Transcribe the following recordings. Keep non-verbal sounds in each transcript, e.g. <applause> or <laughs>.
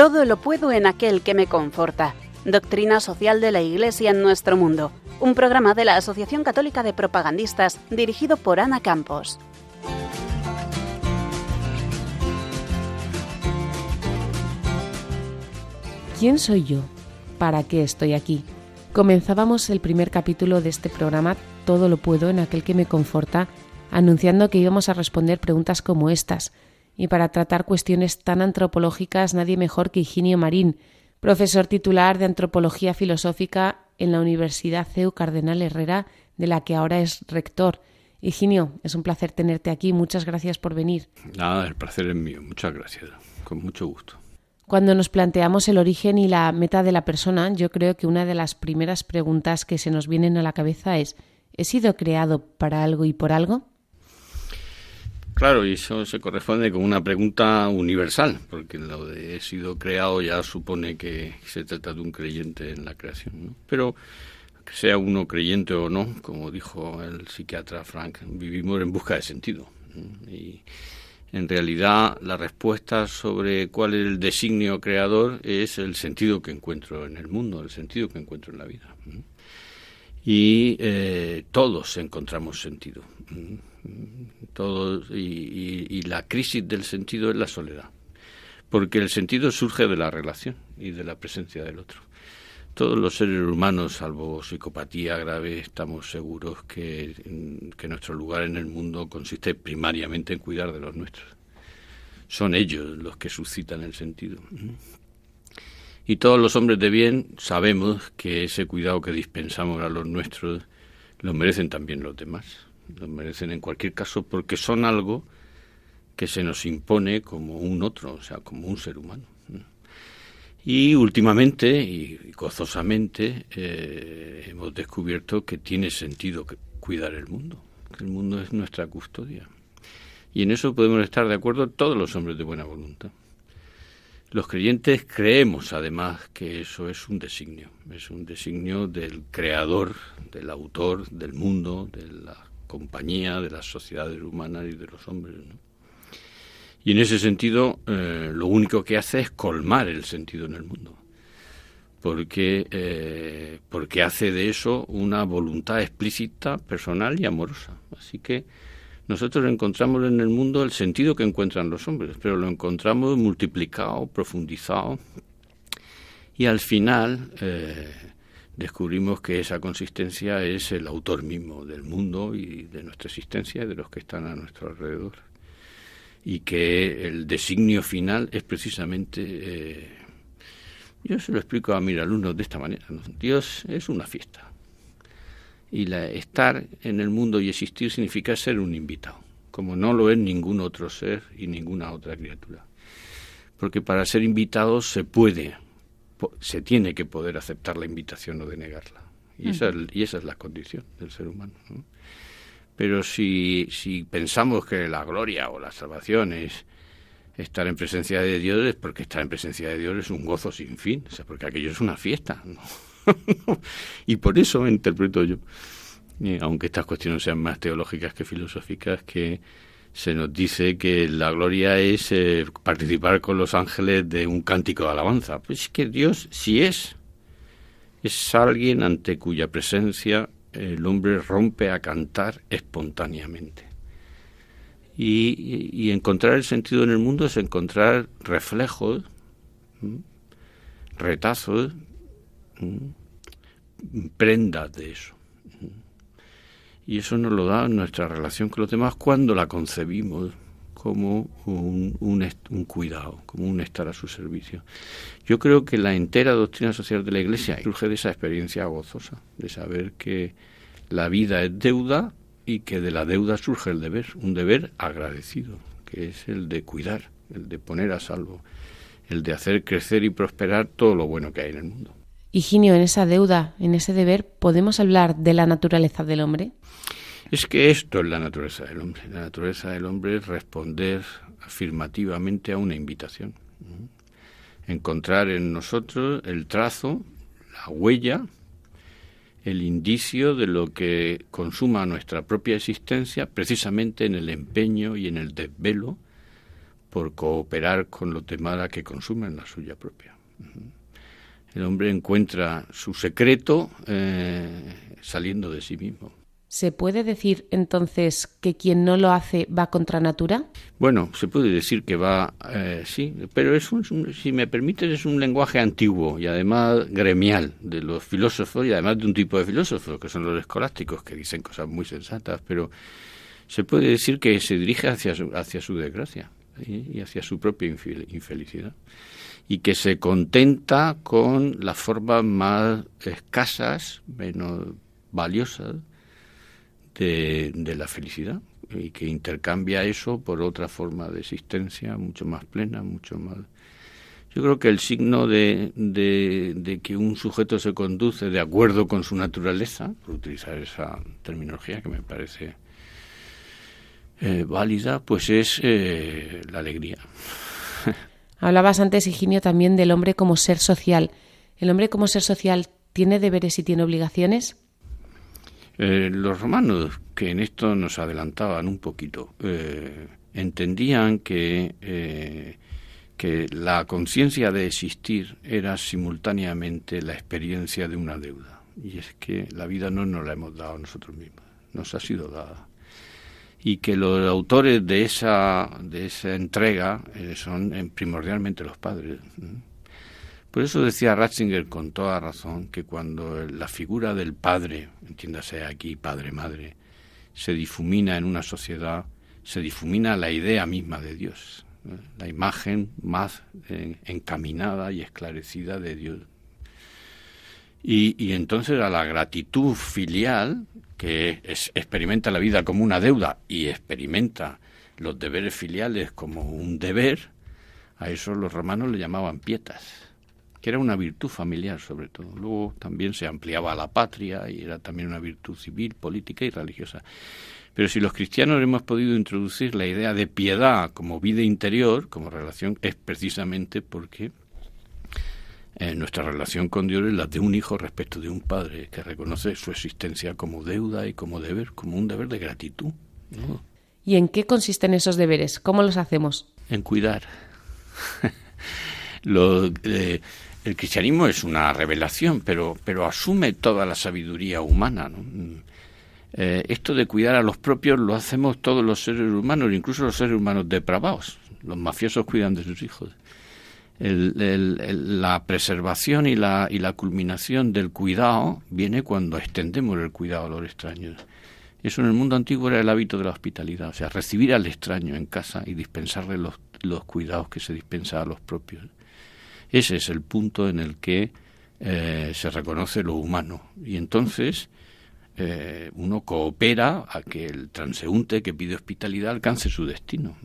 Todo lo puedo en aquel que me conforta. Doctrina social de la Iglesia en nuestro mundo. Un programa de la Asociación Católica de Propagandistas dirigido por Ana Campos. ¿Quién soy yo? ¿Para qué estoy aquí? Comenzábamos el primer capítulo de este programa Todo lo puedo en aquel que me conforta, anunciando que íbamos a responder preguntas como estas y para tratar cuestiones tan antropológicas nadie mejor que Higinio Marín, profesor titular de Antropología Filosófica en la Universidad CEU Cardenal Herrera, de la que ahora es rector. Higinio, es un placer tenerte aquí. Muchas gracias por venir. Nada, el placer es mío. Muchas gracias. Con mucho gusto. Cuando nos planteamos el origen y la meta de la persona, yo creo que una de las primeras preguntas que se nos vienen a la cabeza es ¿he sido creado para algo y por algo? Claro, y eso se corresponde con una pregunta universal, porque lo de he sido creado ya supone que se trata de un creyente en la creación. Pero sea uno creyente o no, como dijo el psiquiatra Frank, vivimos en busca de sentido. Y en realidad la respuesta sobre cuál es el designio creador es el sentido que encuentro en el mundo, el sentido que encuentro en la vida. Y eh, todos encontramos sentido todo, y, la crisis del sentido es la soledad, porque el sentido surge de la relación y de la presencia del otro. Todos los seres humanos, salvo psicopatía grave, estamos seguros que nuestro lugar en el mundo consiste primariamente en cuidar de los nuestros. Son ellos los que suscitan el sentido. Y todos los hombres de bien sabemos que ese cuidado que dispensamos a los nuestros lo merecen también los demás lo merecen en cualquier caso porque son algo que se nos impone como un otro, o sea, como un ser humano. Y últimamente y gozosamente eh, hemos descubierto que tiene sentido cuidar el mundo, que el mundo es nuestra custodia. Y en eso podemos estar de acuerdo todos los hombres de buena voluntad. Los creyentes creemos además que eso es un designio, es un designio del creador, del autor del mundo, de la compañía de las sociedades humanas y de los hombres. Y en ese sentido, eh, lo único que hace es colmar el sentido en el mundo, porque, eh, porque hace de eso una voluntad explícita, personal y amorosa. Así que nosotros encontramos en el mundo el sentido que encuentran los hombres, pero lo encontramos multiplicado, profundizado, y al final eh, descubrimos que esa consistencia es el autor mismo del mundo y de nuestra existencia de los que están a nuestro alrededor. Y que el designio final es precisamente... Eh, yo se lo explico a mis alumnos de esta manera. Dios es una fiesta. Y la, estar en el mundo y existir significa ser un invitado, como no lo es ningún otro ser y ninguna otra criatura. Porque para ser invitado se puede se tiene que poder aceptar la invitación o denegarla. Y, esa, y esa es la condición del ser humano. Pero si, si pensamos que la gloria o la salvación es estar en presencia de Dios, es porque estar en presencia de Dios es un gozo sin fin, o sea, porque aquello es una fiesta. <laughs> y por eso interpreto yo, aunque estas cuestiones sean más teológicas que filosóficas, que se nos dice que la gloria es eh, participar con los ángeles de un cántico de alabanza. Pues que Dios, si es, es alguien ante cuya presencia el hombre rompe a cantar espontáneamente. Y, encontrar el sentido en el mundo es encontrar reflejos, retazos, prendas de eso. Y eso nos lo da nuestra relación con los demás cuando la concebimos como un, un, cuidado, como un estar a su servicio. Yo creo que la entera doctrina social de la Iglesia surge de esa experiencia gozosa, de saber que la vida es deuda y que de la deuda surge el deber, un deber agradecido, que es el de cuidar, el de poner a salvo, el de hacer crecer y prosperar todo lo bueno que hay en el mundo. Higinio, en esa deuda, en ese deber, ¿podemos hablar de la naturaleza del hombre? Es que esto es la naturaleza del hombre. La naturaleza del hombre es responder afirmativamente a una invitación. Encontrar en nosotros el trazo, la huella, el indicio de lo que consuma nuestra propia existencia precisamente en el empeño y en el desvelo por cooperar con los demás a que consumen la suya propia. El hombre encuentra su secreto eh, saliendo de sí mismo. ¿Se puede decir entonces que quien no lo hace va contra natura? Bueno, se puede decir que va, eh, sí, pero es un, si me permites, es un lenguaje antiguo y además gremial de los filósofos y además de un tipo de filósofos que son los escolásticos que dicen cosas muy sensatas, pero se puede decir que se dirige hacia su, hacia su desgracia y hacia su propia infelicidad y que se contenta con las formas más escasas, menos valiosas de, la felicidad y que intercambia eso por otra forma de existencia mucho más plena, mucho más... Yo creo que el signo de, de, que un sujeto se conduce de acuerdo con su naturaleza, por utilizar esa terminología que me parece eh, válida, pues es eh, la alegría. Hablabas antes, Higinio, también del hombre como ser social. ¿El hombre como ser social tiene deberes y tiene obligaciones? Eh, los romanos, que en esto nos adelantaban un poquito, eh, entendían que, eh, que la conciencia de existir era simultáneamente la experiencia de una deuda. Y es que la vida no nos la hemos dado nosotros mismos, nos ha sido dada. Y que los autores de esa, de esa entrega son primordialmente los padres. Por eso decía Ratzinger con toda razón que cuando la figura del padre, entiéndase aquí padre-madre, se difumina en una sociedad, se difumina la idea misma de Dios, la imagen más eh, encaminada y esclarecida de Dios. Y, entonces a la gratitud filial, que experimenta la vida como una deuda y experimenta los deberes filiales como un deber, a eso los romanos le llamaban pietas que era una virtud familiar sobre todo. Luego también se ampliaba a la patria y era también una virtud civil, política y religiosa. Pero si los cristianos hemos podido introducir la idea de piedad como vida interior, como relación, es precisamente porque eh, nuestra relación con Dios es la de un hijo respecto de un padre que reconoce su existencia como deuda y como deber, como un deber de gratitud. ¿Y en qué consisten esos deberes? ¿Cómo los hacemos? En cuidar. <laughs> Lo, eh, el cristianismo es una revelación, pero, pero asume toda la sabiduría humana. Eh, esto de cuidar a los propios lo hacemos todos los seres humanos, incluso los seres humanos depravados. Los mafiosos cuidan de sus hijos. La preservación y la, y la culminación del cuidado viene cuando extendemos el cuidado a los extraños. Eso en el mundo antiguo era el hábito de la hospitalidad, o sea, recibir al extraño en casa y dispensarle los, los cuidados que se dispensa a los propios. Ese es el punto en el que eh, se reconoce lo humano. Y entonces eh, uno coopera a que el transeúnte que pide hospitalidad alcance su destino.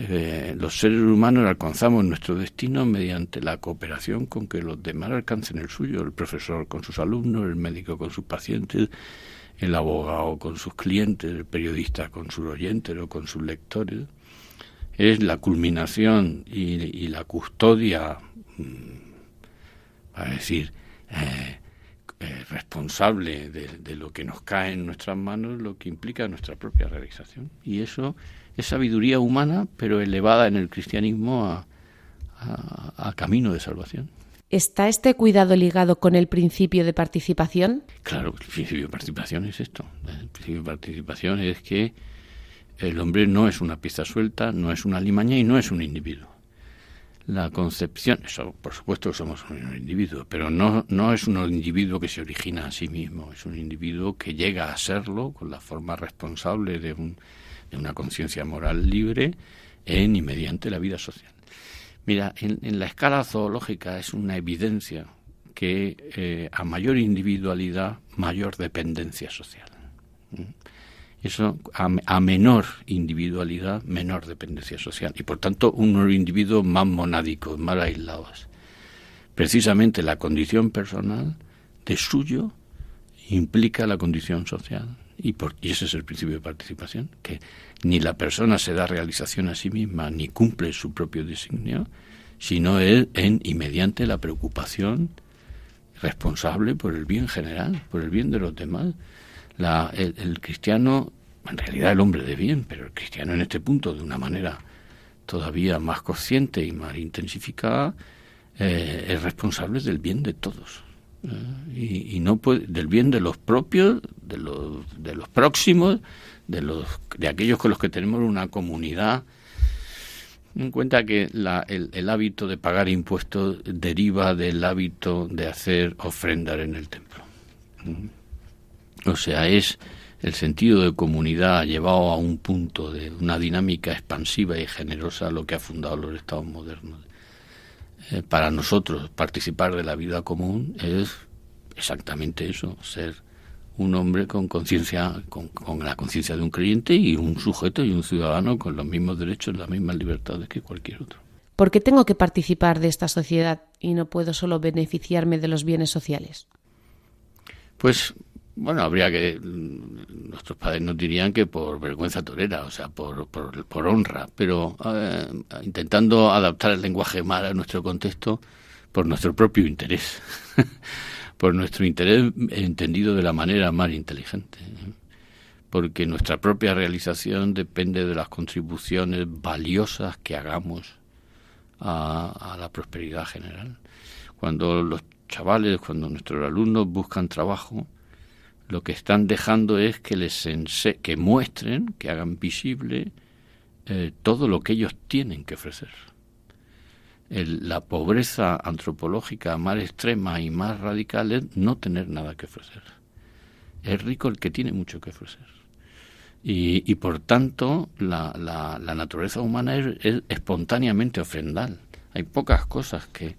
Eh, los seres humanos alcanzamos nuestro destino mediante la cooperación con que los demás alcancen el suyo, el profesor con sus alumnos, el médico con sus pacientes, el abogado con sus clientes, el periodista con sus oyentes o con sus lectores. Es la culminación y, la custodia, mm, a decir, eh, responsable de, lo que nos cae en nuestras manos, lo que implica nuestra propia realización. Y eso es sabiduría humana, pero elevada en el cristianismo a, a camino de salvación. ¿Está este cuidado ligado con el principio de participación? Claro, el principio de participación es esto. El principio de participación es que el hombre no es una pieza suelta, no es una limaña y no es un individuo. La concepción, eso por supuesto somos un individuo, pero no, no es un individuo que se origina a sí mismo, es un individuo que llega a serlo con la forma responsable de, un, de una conciencia moral libre en y mediante la vida social. Mira, en, la escala zoológica es una evidencia que eh, a mayor individualidad, mayor dependencia social. ¿Mm? Eso a, menor individualidad, menor dependencia social y por tanto un individuo más monádico, más aislados. Precisamente la condición personal de suyo implica la condición social y, por, y ese es el principio de participación, que ni la persona se da realización a sí misma ni cumple su propio designio, sino él en y mediante la preocupación responsable por el bien general, por el bien de los demás el, cristiano, en realidad el hombre de bien, pero el cristiano en este punto de una manera todavía más consciente y más intensificada, eh, es responsable del bien de todos. ¿eh? y, no puede, del bien de los propios, de los, de los próximos, de, los, de aquellos con los que tenemos una comunidad. En cuenta que la, el, el, hábito de pagar impuestos deriva del hábito de hacer ofrendar en el templo. O sea, es el sentido de comunidad llevado a un punto de una dinámica expansiva y generosa lo que ha fundado los estados modernos. Eh, para nosotros participar de la vida común es exactamente eso, ser un hombre con conciencia, con, la conciencia de un creyente y un sujeto y un ciudadano con los mismos derechos y las mismas libertades que cualquier otro. ¿Por qué tengo que participar de esta sociedad y no puedo solo beneficiarme de los bienes sociales? Pues bueno, habría que. Nuestros padres nos dirían que por vergüenza torera, o sea, por, por, honra, pero eh, intentando adaptar el lenguaje mal a nuestro contexto por nuestro propio interés, <laughs> por nuestro interés entendido de la manera más inteligente. ¿eh? Porque nuestra propia realización depende de las contribuciones valiosas que hagamos a, a la prosperidad general. Cuando los chavales, cuando nuestros alumnos buscan trabajo, lo que están dejando es que les que muestren, que hagan visible eh, todo lo que ellos tienen que ofrecer. la pobreza antropológica más extrema y más radical es no tener nada que ofrecer. Es rico el que tiene mucho que ofrecer. Y, por tanto, la, la, naturaleza humana es, espontáneamente ofrendal. Hay pocas cosas que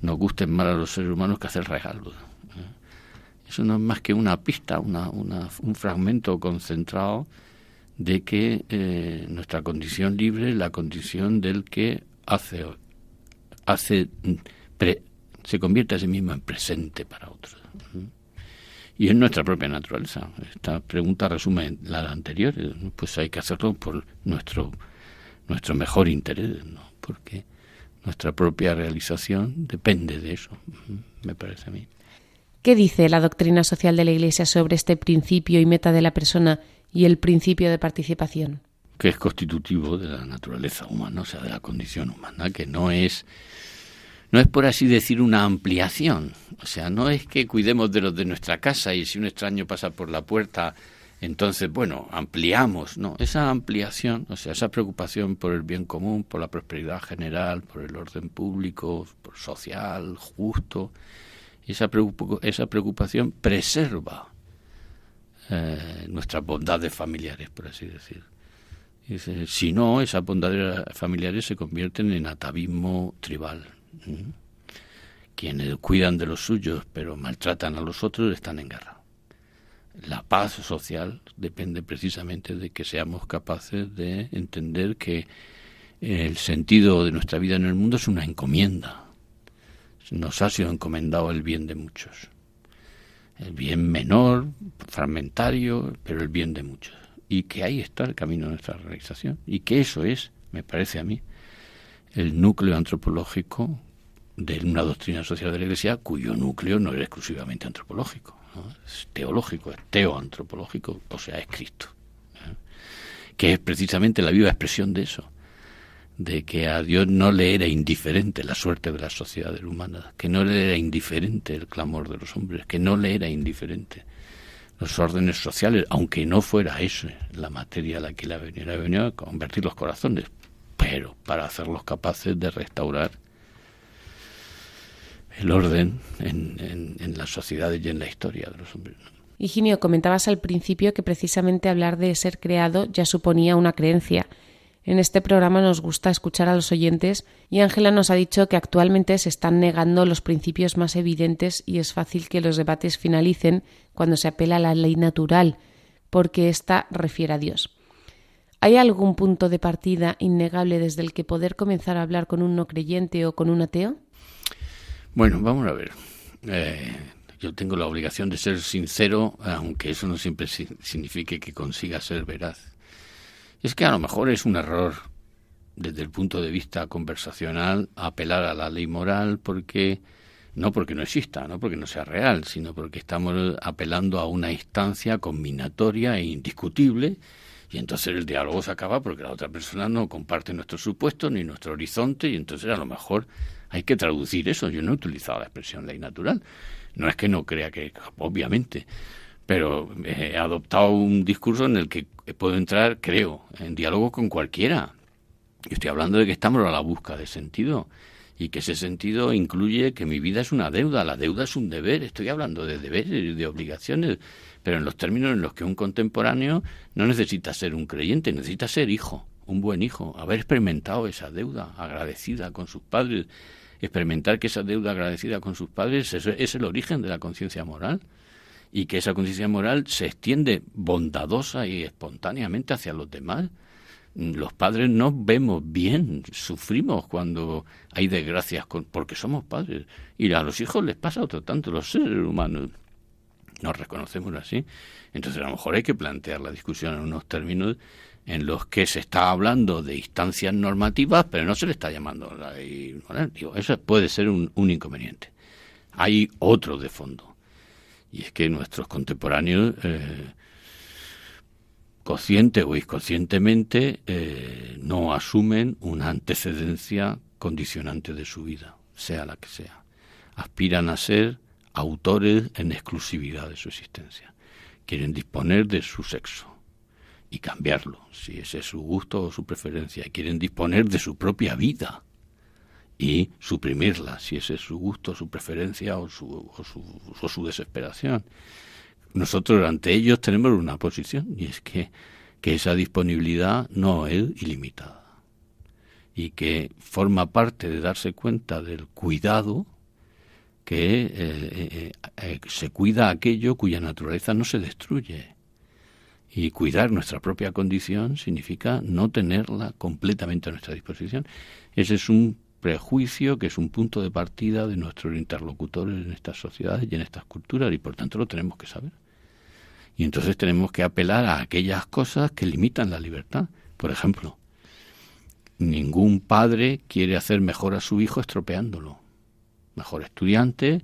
nos gusten más a los seres humanos que hacer regalos. Eso no es más que una pista, una, un fragmento concentrado de que eh, nuestra condición libre es la condición del que hace, hace se convierte a sí mismo en presente para otros. Y es nuestra propia naturaleza. Esta pregunta resume la anterior. Pues hay que hacerlo por nuestro, nuestro mejor interés, ¿no? porque nuestra propia realización depende de eso, me parece a mí. ¿Qué dice la doctrina social de la Iglesia sobre este principio y meta de la persona y el principio de participación? Que es constitutivo de la naturaleza humana, o sea, de la condición humana, que no es no es por así decir una ampliación, o sea, no es que cuidemos de los de nuestra casa y si un extraño pasa por la puerta, entonces, bueno, ampliamos, no, esa ampliación, o sea, esa preocupación por el bien común, por la prosperidad general, por el orden público, por social, justo, esa, esa preocupación preserva eh, nuestras bondades familiares, por así decir. si no, esas bondades familiares se convierten en atavismo tribal. Quienes cuidan de los suyos pero maltratan a los otros están en guerra. La paz social depende precisamente de que seamos capaces de entender que el sentido de nuestra vida en el mundo es una encomienda, nos ha sido encomendado el bien de muchos. El bien menor, fragmentario, pero el bien de muchos. Y que ahí está el camino de nuestra realización. Y que eso es, me parece a mí, el núcleo antropológico de una doctrina social de la Iglesia cuyo núcleo no es exclusivamente antropológico, es teológico, es teoantropológico, o sea, es Cristo, ¿eh? que es precisamente la viva expresión de eso de que a Dios no le era indiferente la suerte de la sociedad humana, que no le era indiferente el clamor de los hombres, que no le era indiferente los órdenes sociales, aunque no fuera eso la materia a la que la venía, venía a convertir los corazones, pero para hacerlos capaces de restaurar el orden en, en, las sociedades y en la historia de los hombres. Higinio, comentabas al principio que precisamente hablar de ser creado ya suponía una creencia. En este programa nos gusta escuchar a los oyentes y Ángela nos ha dicho que actualmente se están negando los principios más evidentes y es fácil que los debates finalicen cuando se apela a la ley natural, porque ésta refiere a Dios. ¿Hay algún punto de partida innegable desde el que poder comenzar a hablar con un no creyente o con un ateo? Bueno, vamos a ver. Eh, yo tengo la obligación de ser sincero, aunque eso no siempre signifique que consiga ser veraz. Es que a lo mejor es un error desde el punto de vista conversacional apelar a la ley moral porque no porque no exista, no porque no sea real, sino porque estamos apelando a una instancia combinatoria e indiscutible Y entonces el diálogo se acaba porque la otra persona no comparte nuestro supuesto ni nuestro horizonte y entonces a lo mejor hay que traducir eso. Yo no he utilizado la expresión ley natural. No es que no crea que, obviamente, pero he adoptado un discurso en el que puedo entrar, creo, en diálogo con cualquiera. Yo estoy hablando de que estamos a la busca de sentido y que ese sentido incluye que mi vida es una deuda, la deuda es un deber, estoy hablando de deberes y de obligaciones, pero en los términos en los que un contemporáneo no necesita ser un creyente, necesita ser hijo, un buen hijo, haber experimentado esa deuda agradecida con sus padres, experimentar que esa deuda agradecida con sus padres es, es el origen de la conciencia moral y que esa conciencia moral se extiende bondadosa y espontáneamente hacia los demás los padres no vemos bien, sufrimos cuando hay desgracias porque somos padres. Y a los hijos les pasa otro tanto, los seres humanos nos reconocemos así. Entonces a lo mejor hay que plantear la discusión en unos términos en los que se está hablando de instancias normativas, pero no se le está llamando la ley Digo, eso puede ser un, un inconveniente. Hay otro de fondo, y es que nuestros contemporáneos eh, consciente o inconscientemente eh, no asumen una antecedencia condicionante de su vida, sea la que sea. Aspiran a ser autores en exclusividad de su existencia. Quieren disponer de su sexo y cambiarlo, si ese es su gusto o su preferencia. Quieren disponer de su propia vida y suprimirla, si ese es su gusto, su preferencia o su, o su, o su desesperación nosotros ante ellos tenemos una posición y es que, que esa disponibilidad no es ilimitada y que forma parte de darse cuenta del cuidado que eh, eh, eh, se cuida aquello cuya naturaleza no se destruye. Y cuidar nuestra propia condición significa no tenerla completamente a nuestra disposición. Ese es un prejuicio que es un punto de partida de nuestros interlocutores en estas sociedades y en estas culturas y por tanto lo tenemos que saber. Y entonces tenemos que apelar a aquellas cosas que limitan la libertad. Por ejemplo, ningún padre quiere hacer mejor a su hijo estropeándolo. Mejor estudiante,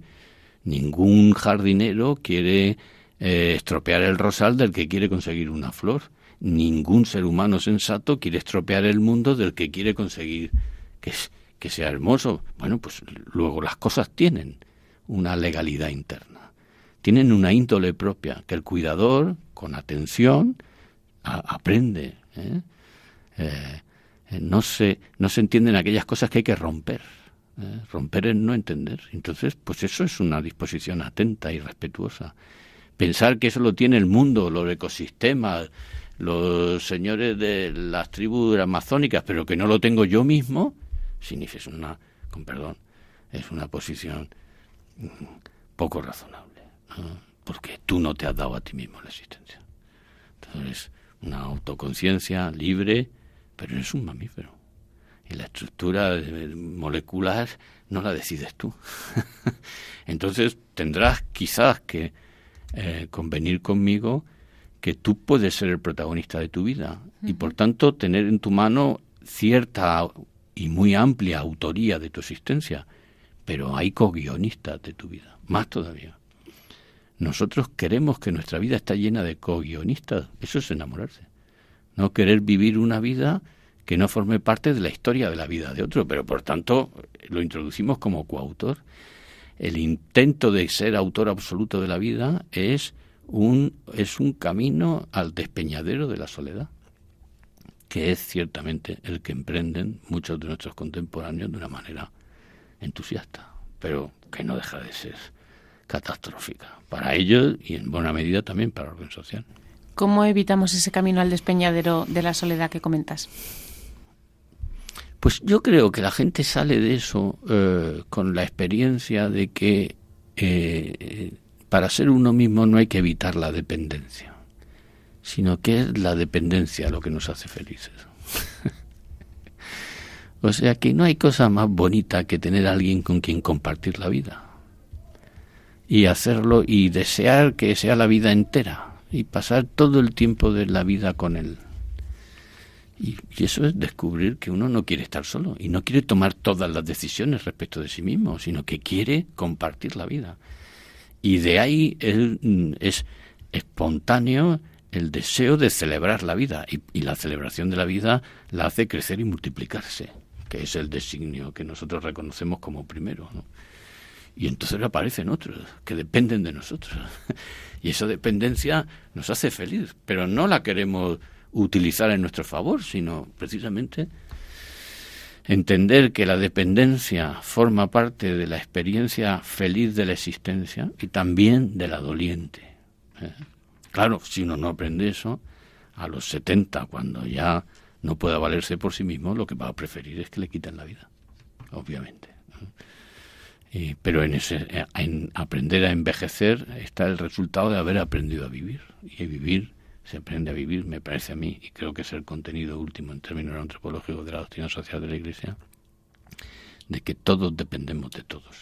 ningún jardinero quiere eh, estropear el rosal del que quiere conseguir una flor. Ningún ser humano sensato quiere estropear el mundo del que quiere conseguir que, que sea hermoso. Bueno, pues luego las cosas tienen una legalidad interna. Tienen una índole propia que el cuidador, con atención, aprende. ¿eh? Eh, no, se, no se entienden aquellas cosas que hay que romper. ¿eh? Romper es no entender. Entonces, pues eso es una disposición atenta y respetuosa. Pensar que eso lo tiene el mundo, los ecosistemas, los señores de las tribus amazónicas, pero que no lo tengo yo mismo, significa una, con perdón, es una posición poco razonable, porque tú no te has dado a ti mismo la existencia. Entonces, una autoconciencia libre, pero eres un mamífero. Y la estructura molecular no la decides tú. <laughs> Entonces tendrás quizás que eh, convenir conmigo que tú puedes ser el protagonista de tu vida y por tanto tener en tu mano cierta y muy amplia autoría de tu existencia, pero hay co-guionistas de tu vida, más todavía. Nosotros queremos que nuestra vida está llena de co-guionistas, eso es enamorarse. No querer vivir una vida que no forme parte de la historia de la vida de otro, pero por tanto lo introducimos como coautor. El intento de ser autor absoluto de la vida es un, es un camino al despeñadero de la soledad que es ciertamente el que emprenden muchos de nuestros contemporáneos de una manera entusiasta, pero que no deja de ser catastrófica para ellos y en buena medida también para la orden social. ¿Cómo evitamos ese camino al despeñadero de la soledad que comentas? Pues yo creo que la gente sale de eso eh, con la experiencia de que eh, para ser uno mismo no hay que evitar la dependencia sino que es la dependencia lo que nos hace felices. <laughs> o sea que no hay cosa más bonita que tener a alguien con quien compartir la vida y hacerlo y desear que sea la vida entera y pasar todo el tiempo de la vida con él. Y, eso es descubrir que uno no quiere estar solo y no quiere tomar todas las decisiones respecto de sí mismo, sino que quiere compartir la vida. Y de ahí él mm, es espontáneo el deseo de celebrar la vida y, la celebración de la vida la hace crecer y multiplicarse, que es el designio que nosotros reconocemos como primero. Y entonces aparecen otros que dependen de nosotros. <laughs> Y esa dependencia nos hace feliz, pero no la queremos utilizar en nuestro favor, sino precisamente entender que la dependencia forma parte de la experiencia feliz de la existencia y también de la doliente. ¿eh? Claro, si uno no aprende eso, a los 70, cuando ya no pueda valerse por sí mismo, lo que va a preferir es que le quiten la vida, obviamente. ¿eh? pero en, ese, en aprender a envejecer está el resultado de haber aprendido a vivir. Y vivir se aprende a vivir, me parece a mí, y creo que es el contenido último en términos antropológicos de la doctrina social de la Iglesia, de que todos dependemos de todos.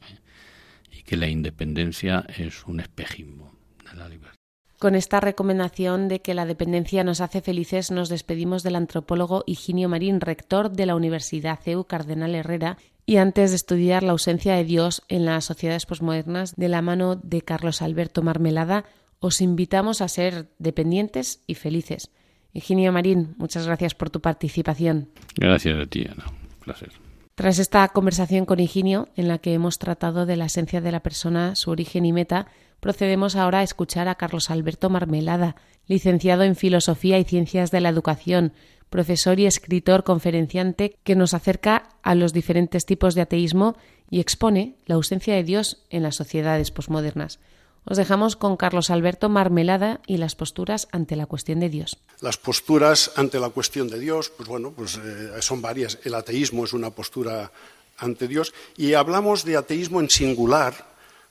¿eh? Y que la independencia es un espejismo de la libertad. Con esta recomendación de que la dependencia nos hace felices, nos despedimos del antropólogo Higinio Marín, rector de la Universidad CEU Cardenal Herrera, y antes de estudiar la ausencia de Dios en las sociedades posmodernas de la mano de Carlos Alberto Marmelada, os invitamos a ser dependientes y felices. Higinio Marín, muchas gracias por tu participación. Gracias a ti, Ana. Un placer. Tras esta conversación con Higinio, en la que hemos tratado de la esencia de la persona, su origen y meta, procedemos ahora a escuchar a Carlos Alberto Marmelada, licenciado en Filosofía y Ciencias de la Educación, profesor y escritor conferenciante que nos acerca a los diferentes tipos de ateísmo y expone la ausencia de Dios en las sociedades posmodernas. Os dejamos con Carlos Alberto Marmelada y las posturas ante la cuestión de Dios. Las posturas ante la cuestión de Dios, pues bueno, pues eh, son varias. El ateísmo es una postura ante Dios y hablamos de ateísmo en singular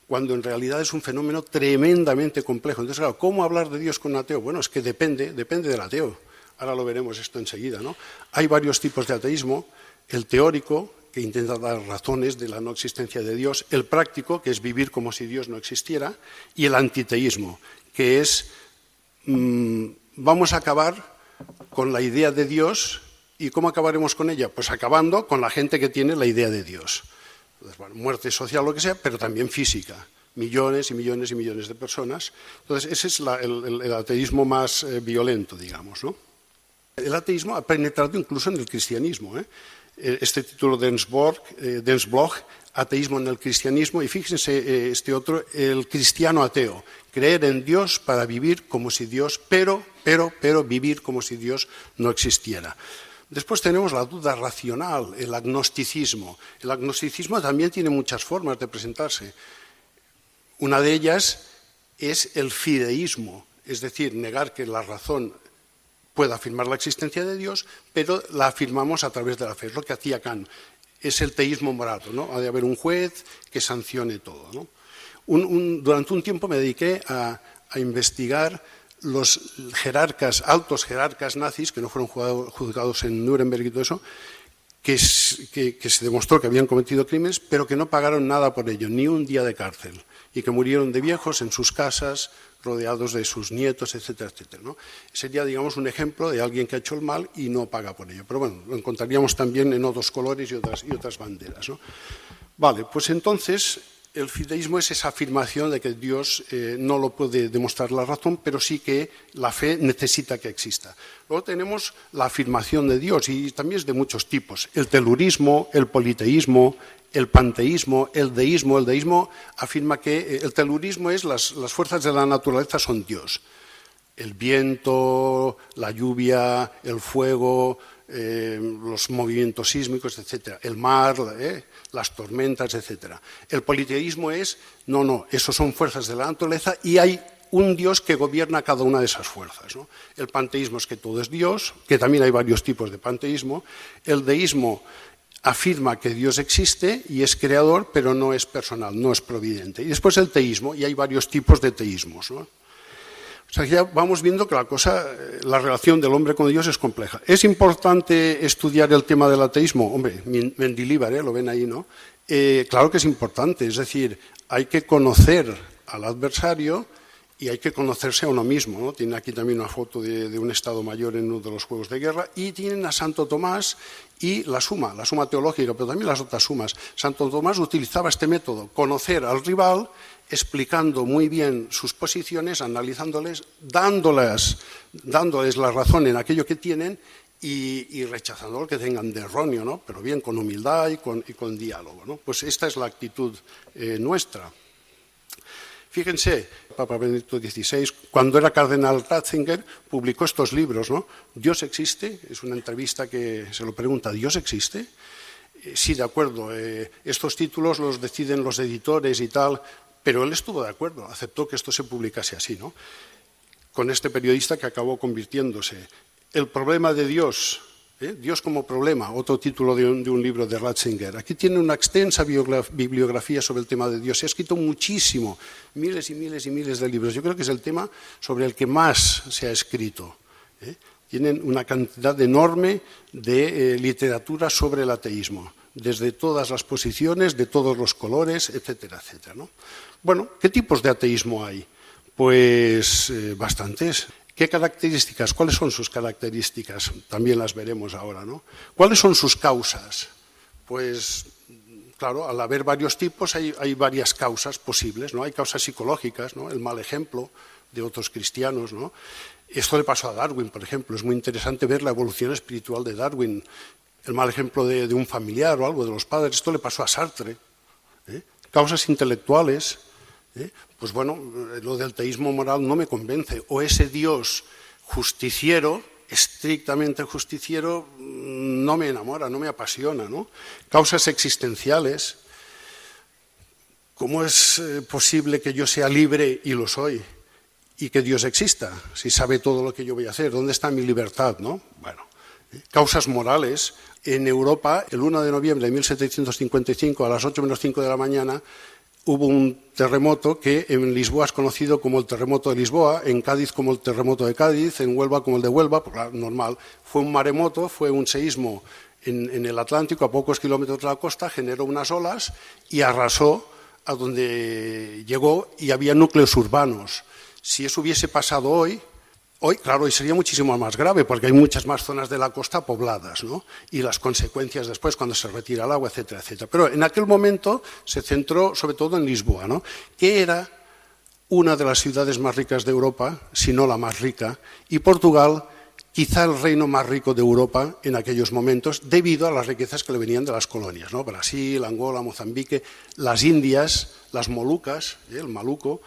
cuando en realidad es un fenómeno tremendamente complejo. Entonces, claro, ¿cómo hablar de Dios con un ateo? Bueno, es que depende, depende del ateo. Ahora lo veremos esto enseguida, ¿no? Hay varios tipos de ateísmo. El teórico, que intenta dar razones de la no existencia de Dios, el práctico, que es vivir como si Dios no existiera, y el antiteísmo, que es mm, vamos a acabar con la idea de Dios y ¿cómo acabaremos con ella? Pues acabando con la gente que tiene la idea de Dios. Muerte social, lo que sea, pero también física. Millones y millones y millones de personas. Entonces, ese es el, ateísmo más eh, violento, digamos. ¿no? El ateísmo ha penetrado incluso en el cristianismo. ¿eh? Eh, este título de Densblog, Ateísmo en el cristianismo, y fíjense este otro, el cristiano ateo, creer en Dios para vivir como si Dios, pero, pero, pero vivir como si Dios no existiera. Después tenemos la duda racional, el agnosticismo. El agnosticismo también tiene muchas formas de presentarse. Una de ellas es el fideísmo, es decir, negar que la razón pueda afirmar la existencia de Dios, pero la afirmamos a través de la fe. Es lo que hacía Kant. Es el teísmo moral, ¿no? Ha de haber un juez que sancione todo. durante un tiempo me dediqué a investigar los jerarcas, altos jerarcas nazis, que no fueron juzgados en Nuremberg y todo eso, que, se demostró que habían cometido crímenes, pero que no pagaron nada por ello, ni un día de cárcel, y que murieron de viejos en sus casas, rodeados de sus nietos, etcétera, etcétera. Sería, digamos, un ejemplo de alguien que ha hecho el mal y no paga por ello. Pero bueno, lo encontraríamos también en otros colores y otras, y otras banderas. Vale, pues entonces el fideísmo es esa afirmación de que Dios eh, no lo puede demostrar la razón, pero sí que la fe necesita que exista. Luego tenemos la afirmación de Dios y también es de muchos tipos. El telurismo, el politeísmo, el panteísmo, el deísmo. El deísmo afirma que eh, el telurismo es las, las fuerzas de la naturaleza son Dios. El viento, la lluvia, el fuego, eh, los movimientos sísmicos, etcétera, el mar, las tormentas, etcétera. El politeísmo es, no, no, esos son fuerzas de la naturaleza y hay un Dios que gobierna cada una de esas fuerzas. El panteísmo es que todo es Dios, que también hay varios tipos de panteísmo. El deísmo afirma que Dios existe y es creador, pero no es personal, no es providente. Y después el teísmo, y hay varios tipos de teísmos. O sea, ya vamos viendo que la cosa, eh, la relación del hombre con Dios es compleja. ¿Es importante estudiar el tema del ateísmo? Hombre, Mendilíbar, ¿eh? lo ven ahí, ¿no? Eh, claro que es importante, es decir, hay que conocer al adversario y hay que conocerse a uno mismo. ¿no? Tiene aquí también una foto de, de, un Estado Mayor en uno de los Juegos de Guerra y tienen a Santo Tomás y la suma, la suma teológica, pero también las otras sumas. Santo Tomás utilizaba este método, conocer al rival explicando muy bien sus posiciones, analizándoles, dándoles, dándoles la razón en aquello que tienen y, rechazando lo que tengan de erróneo, ¿no? pero bien con humildad y con, diálogo. ¿no? Pues esta es la actitud eh, nuestra. Fíjense, Papa Benedicto XVI, cuando era cardenal Ratzinger, publicó estos libros, ¿no? ¿Dios existe? Es una entrevista que se lo pregunta, ¿Dios existe? Eh, sí, de acuerdo. Eh, estos títulos los deciden los editores y tal, pero él estuvo de acuerdo, aceptó que esto se publicase así, ¿no? Con este periodista que acabó convirtiéndose el problema de Dios, ¿eh? Dios como problema, otro título de un, libro de Ratzinger. Aquí tiene una extensa bibliografía sobre el tema de Dios. Se ha escrito muchísimo, miles y miles y miles de libros. Yo creo que es el tema sobre el que más se ha escrito. ¿eh? Tienen una cantidad enorme de eh, literatura sobre el ateísmo, desde todas las posiciones, de todos los colores, etcétera, etcétera. Bueno, ¿qué tipos de ateísmo hay? Pues bastantes. ¿Qué características? ¿Cuáles son sus características? También las veremos ahora, ¿no? ¿Cuáles son sus causas? Pues, claro, al haber varios tipos hay, varias causas posibles, ¿no? Hay causas psicológicas, ¿no? El mal ejemplo de otros cristianos, ¿no? Esto le pasó a Darwin, por ejemplo. Es muy interesante ver la evolución espiritual de Darwin. El mal ejemplo de, un familiar o algo de los padres. Esto le pasó a Sartre. ¿eh? Causas intelectuales, ¿eh? pues bueno, lo del teísmo moral no me convence. O ese Dios justiciero, estrictamente justiciero, no me enamora, no me apasiona. ¿no? Causas existenciales. ¿Cómo es eh, posible que yo sea libre y lo soy? Y que Dios exista, si sabe todo lo que yo voy a hacer. ¿Dónde está mi libertad? ¿no? Bueno, ¿eh? causas morales. En Europa, el 1 de noviembre de 1755, a las 8 menos 5 de la mañana, hubo un terremoto que en Lisboa es conocido como el terremoto de Lisboa, en Cádiz como el terremoto de Cádiz, en Huelva como el de Huelva, normal. Fue un maremoto, fue un seísmo en, el Atlántico, a pocos kilómetros de la costa, generó unas olas y arrasó a donde llegó y había núcleos urbanos. Si eso hubiese pasado hoy, Hoy, claro, hoy sería muchísimo más grave porque hay muchas más zonas de la costa pobladas, ¿no? Y las consecuencias después cuando se retira el agua, etcétera, etcétera. Pero en aquel momento se centró sobre todo en Lisboa, ¿no? Que era una de las ciudades más ricas de Europa, si no la más rica, y Portugal quizá el reino más rico de Europa en aquellos momentos, debido a las riquezas que le venían de las colonias, ¿no? Brasil, Angola, Mozambique, las Indias, las Molucas, ¿eh? el Maluco,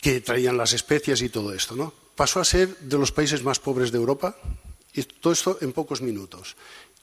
que traían las especias y todo esto, ¿no? Pasó a ser de los países más pobres de Europa, y todo esto en pocos minutos.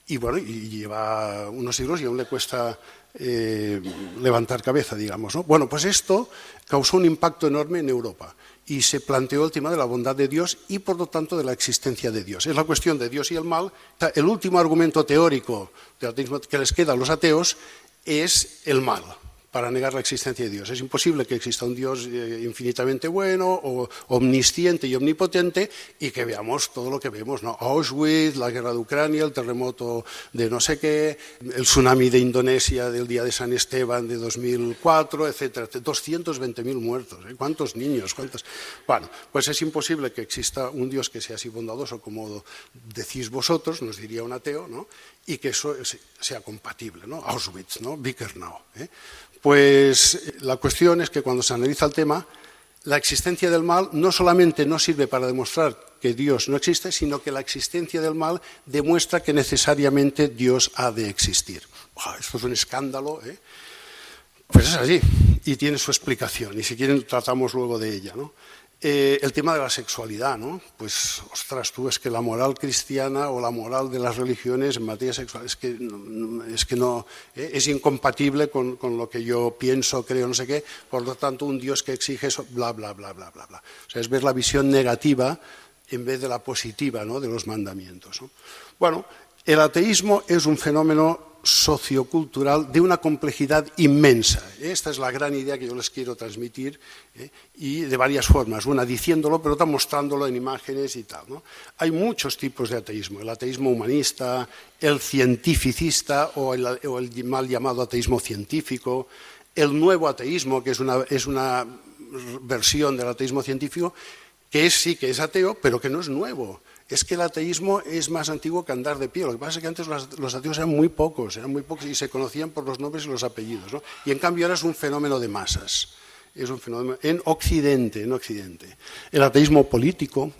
Y bueno, y lleva unos siglos y aún le cuesta eh, levantar cabeza, digamos. ¿no? Bueno, pues esto causó un impacto enorme en Europa y se planteó el tema de la bondad de Dios y por lo tanto de la existencia de Dios. Es la cuestión de Dios y el mal. El último argumento teórico que les queda a los ateos es el mal para negar la existencia de Dios. Es imposible que exista un Dios eh, infinitamente bueno o omnisciente y omnipotente y que veamos todo lo que vemos. Auschwitz, la guerra de Ucrania, el terremoto de no sé qué, el tsunami de Indonesia del día de San Esteban de 2004, etcétera, 220.000 muertos, ¿eh? ¿cuántos niños? ¿Cuántos? Bueno, pues es imposible que exista un Dios que sea así bondadoso como decís vosotros, nos diría un ateo, ¿no? Y que eso sea compatible, ¿no? Auschwitz, ¿no? Bickernau, ¿eh? Pues la cuestión es que cuando se analiza el tema, la existencia del mal no solamente no sirve para demostrar que Dios no existe, sino que la existencia del mal demuestra que necesariamente Dios ha de existir. esto es un escándalo. ¿eh? Pues es así, y tiene su explicación, y si quieren tratamos luego de ella. ¿no? Eh, el tema de la sexualidad, ¿no? Pues, ostras, tú, es que la moral cristiana o la moral de las religiones en materia sexual es que, es, que no, ¿eh? es incompatible con, lo que yo pienso, creo, no sé qué, por lo tanto, un Dios que exige eso, bla, bla, bla, bla, bla, bla. O sea, es ver la visión negativa en vez de la positiva ¿no? de los mandamientos. Bueno, el ateísmo es un fenómeno sociocultural de una complejidad inmensa. Esta es la gran idea que yo les quiero transmitir ¿eh? y de varias formas, una diciéndolo, pero otra mostrándolo en imágenes y tal. Hay muchos tipos de ateísmo, el ateísmo humanista, el cientificista o el, o el mal llamado ateísmo científico, el nuevo ateísmo, que es una, es una versión del ateísmo científico, que es, sí que es ateo, pero que no es nuevo es que el ateísmo es más antiguo que andar de pie. Lo que pasa es que antes los, ateos eran muy pocos, eran muy pocos y se conocían por los nombres y los apellidos. Y en cambio ahora es un fenómeno de masas. Es un fenómeno en Occidente, en Occidente. El ateísmo político,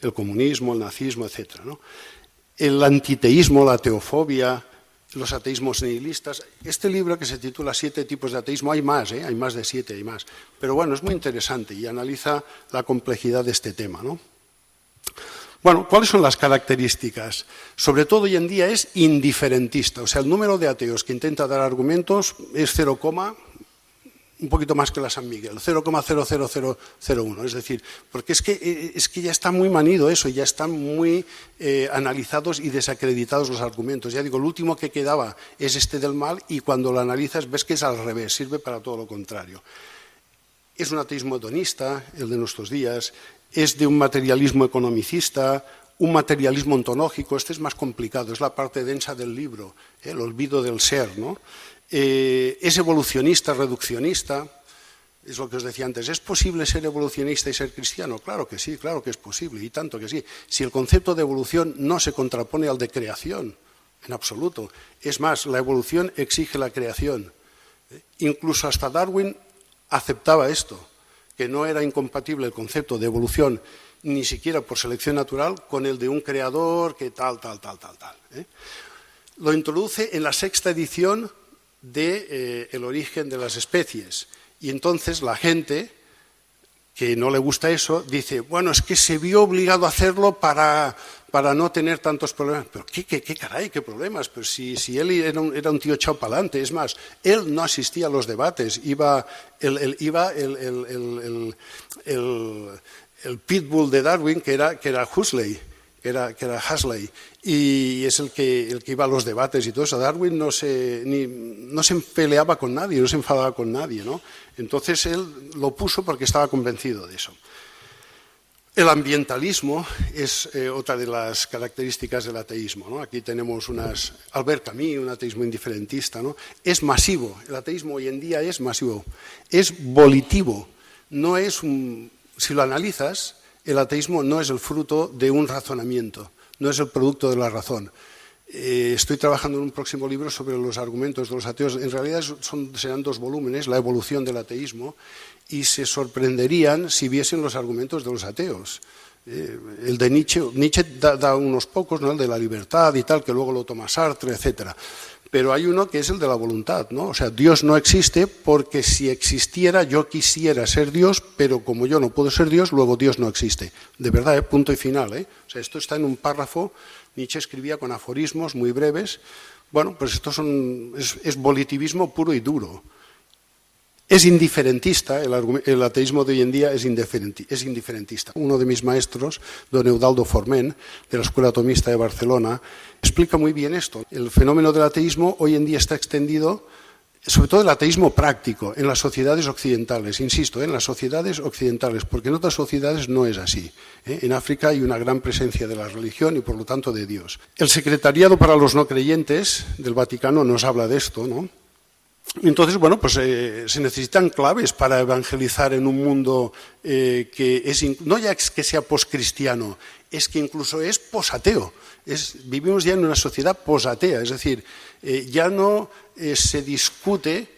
el, comunismo, el nazismo, etc. El antiteísmo, la teofobia, los ateísmos nihilistas. Este libro que se titula Siete tipos de ateísmo, hay más, ¿eh? hay más de siete, hay más. Pero bueno, es muy interesante y analiza la complejidad de este tema. ¿no? Bueno, ¿cuáles son las características? Sobre todo hoy en día es indiferentista, o sea, el número de ateos que intenta dar argumentos es 0, un poquito más que la San Miguel, 0,00001. Es decir, porque es que, eh, es que ya está muy manido eso, ya están muy eh, analizados y desacreditados los argumentos. Ya digo, el último que quedaba es este del mal y cuando lo analizas ves que es al revés, sirve para todo lo contrario. Es un ateísmo hedonista, el de nuestros días, es de un materialismo economicista, un materialismo ontológico, este es más complicado, es la parte densa del libro, ¿eh? el olvido del ser, ¿no? Eh, es evolucionista, reduccionista, es lo que os decía antes, ¿es posible ser evolucionista y ser cristiano? Claro que sí, claro que es posible, y tanto que sí. Si el concepto de evolución no se contrapone al de creación, en absoluto. Es más, la evolución exige la creación. Incluso hasta Darwin aceptaba esto, que no era incompatible el concepto de evolución, ni siquiera por selección natural, con el de un creador que tal, tal, tal, tal, tal. ¿eh? Lo introduce en la sexta edición de eh, el origen de las especies. Y entonces la gente que no le gusta eso dice, bueno, es que se vio obligado a hacerlo para, para no tener tantos problemas. Pero qué, qué, qué caray, qué problemas. Pero si, si él era un, era un tío echado para adelante, es más, él no asistía a los debates, iba el, el iba el, el, pitbull de Darwin, que era, que era Huxley que era, que era Huxley, y es el que, el que iba a los debates y todo eso. Darwin no se, ni, no se peleaba con nadie, no se enfadaba con nadie, ¿no? Entonces él lo puso porque estaba convencido de eso. El ambientalismo es eh, otra de las características del ateísmo. ¿no? Aquí tenemos unas. Albert Camus, un ateísmo indiferentista. ¿no? Es masivo. El ateísmo hoy en día es masivo. Es volitivo. No es un. Si lo analizas, el ateísmo no es el fruto de un razonamiento, no es el producto de la razón. Eh, estoy trabajando en un próximo libro sobre los argumentos de los ateos. En realidad serán dos volúmenes, la evolución del ateísmo, y se sorprenderían si viesen los argumentos de los ateos. Eh, el de Nietzsche, Nietzsche da, unos pocos, ¿no? el de la libertad y tal, que luego lo toma Sartre, etcétera pero hay uno que es el de la voluntad, ¿no? O sea, Dios no existe porque si existiera yo quisiera ser Dios, pero como yo no puedo ser Dios, luego Dios no existe. De verdad, ¿eh? punto y final, ¿eh? O sea, esto está en un párrafo, Nietzsche escribía con aforismos muy breves. Bueno, pues esto es, es volitivismo puro y duro. Es indiferentista, el, ateísmo de hoy en día es, indiferentista. Uno de mis maestros, don Eudaldo Formen, de la Escuela Atomista de Barcelona, explica muy bien esto. El fenómeno del ateísmo hoy en día está extendido, sobre todo el ateísmo práctico, en las sociedades occidentales, insisto, en las sociedades occidentales, porque en otras sociedades no es así. ¿eh? En África hay una gran presencia de la religión y por lo tanto de Dios. El Secretariado para los No Creyentes del Vaticano nos habla de esto, ¿no? Entonces, bueno, pues eh, se necesitan claves para evangelizar en un mundo eh, que es, no ya que sea poscristiano, es que incluso es posateo. Vivimos ya en una sociedad posatea, es decir, eh, ya no se discute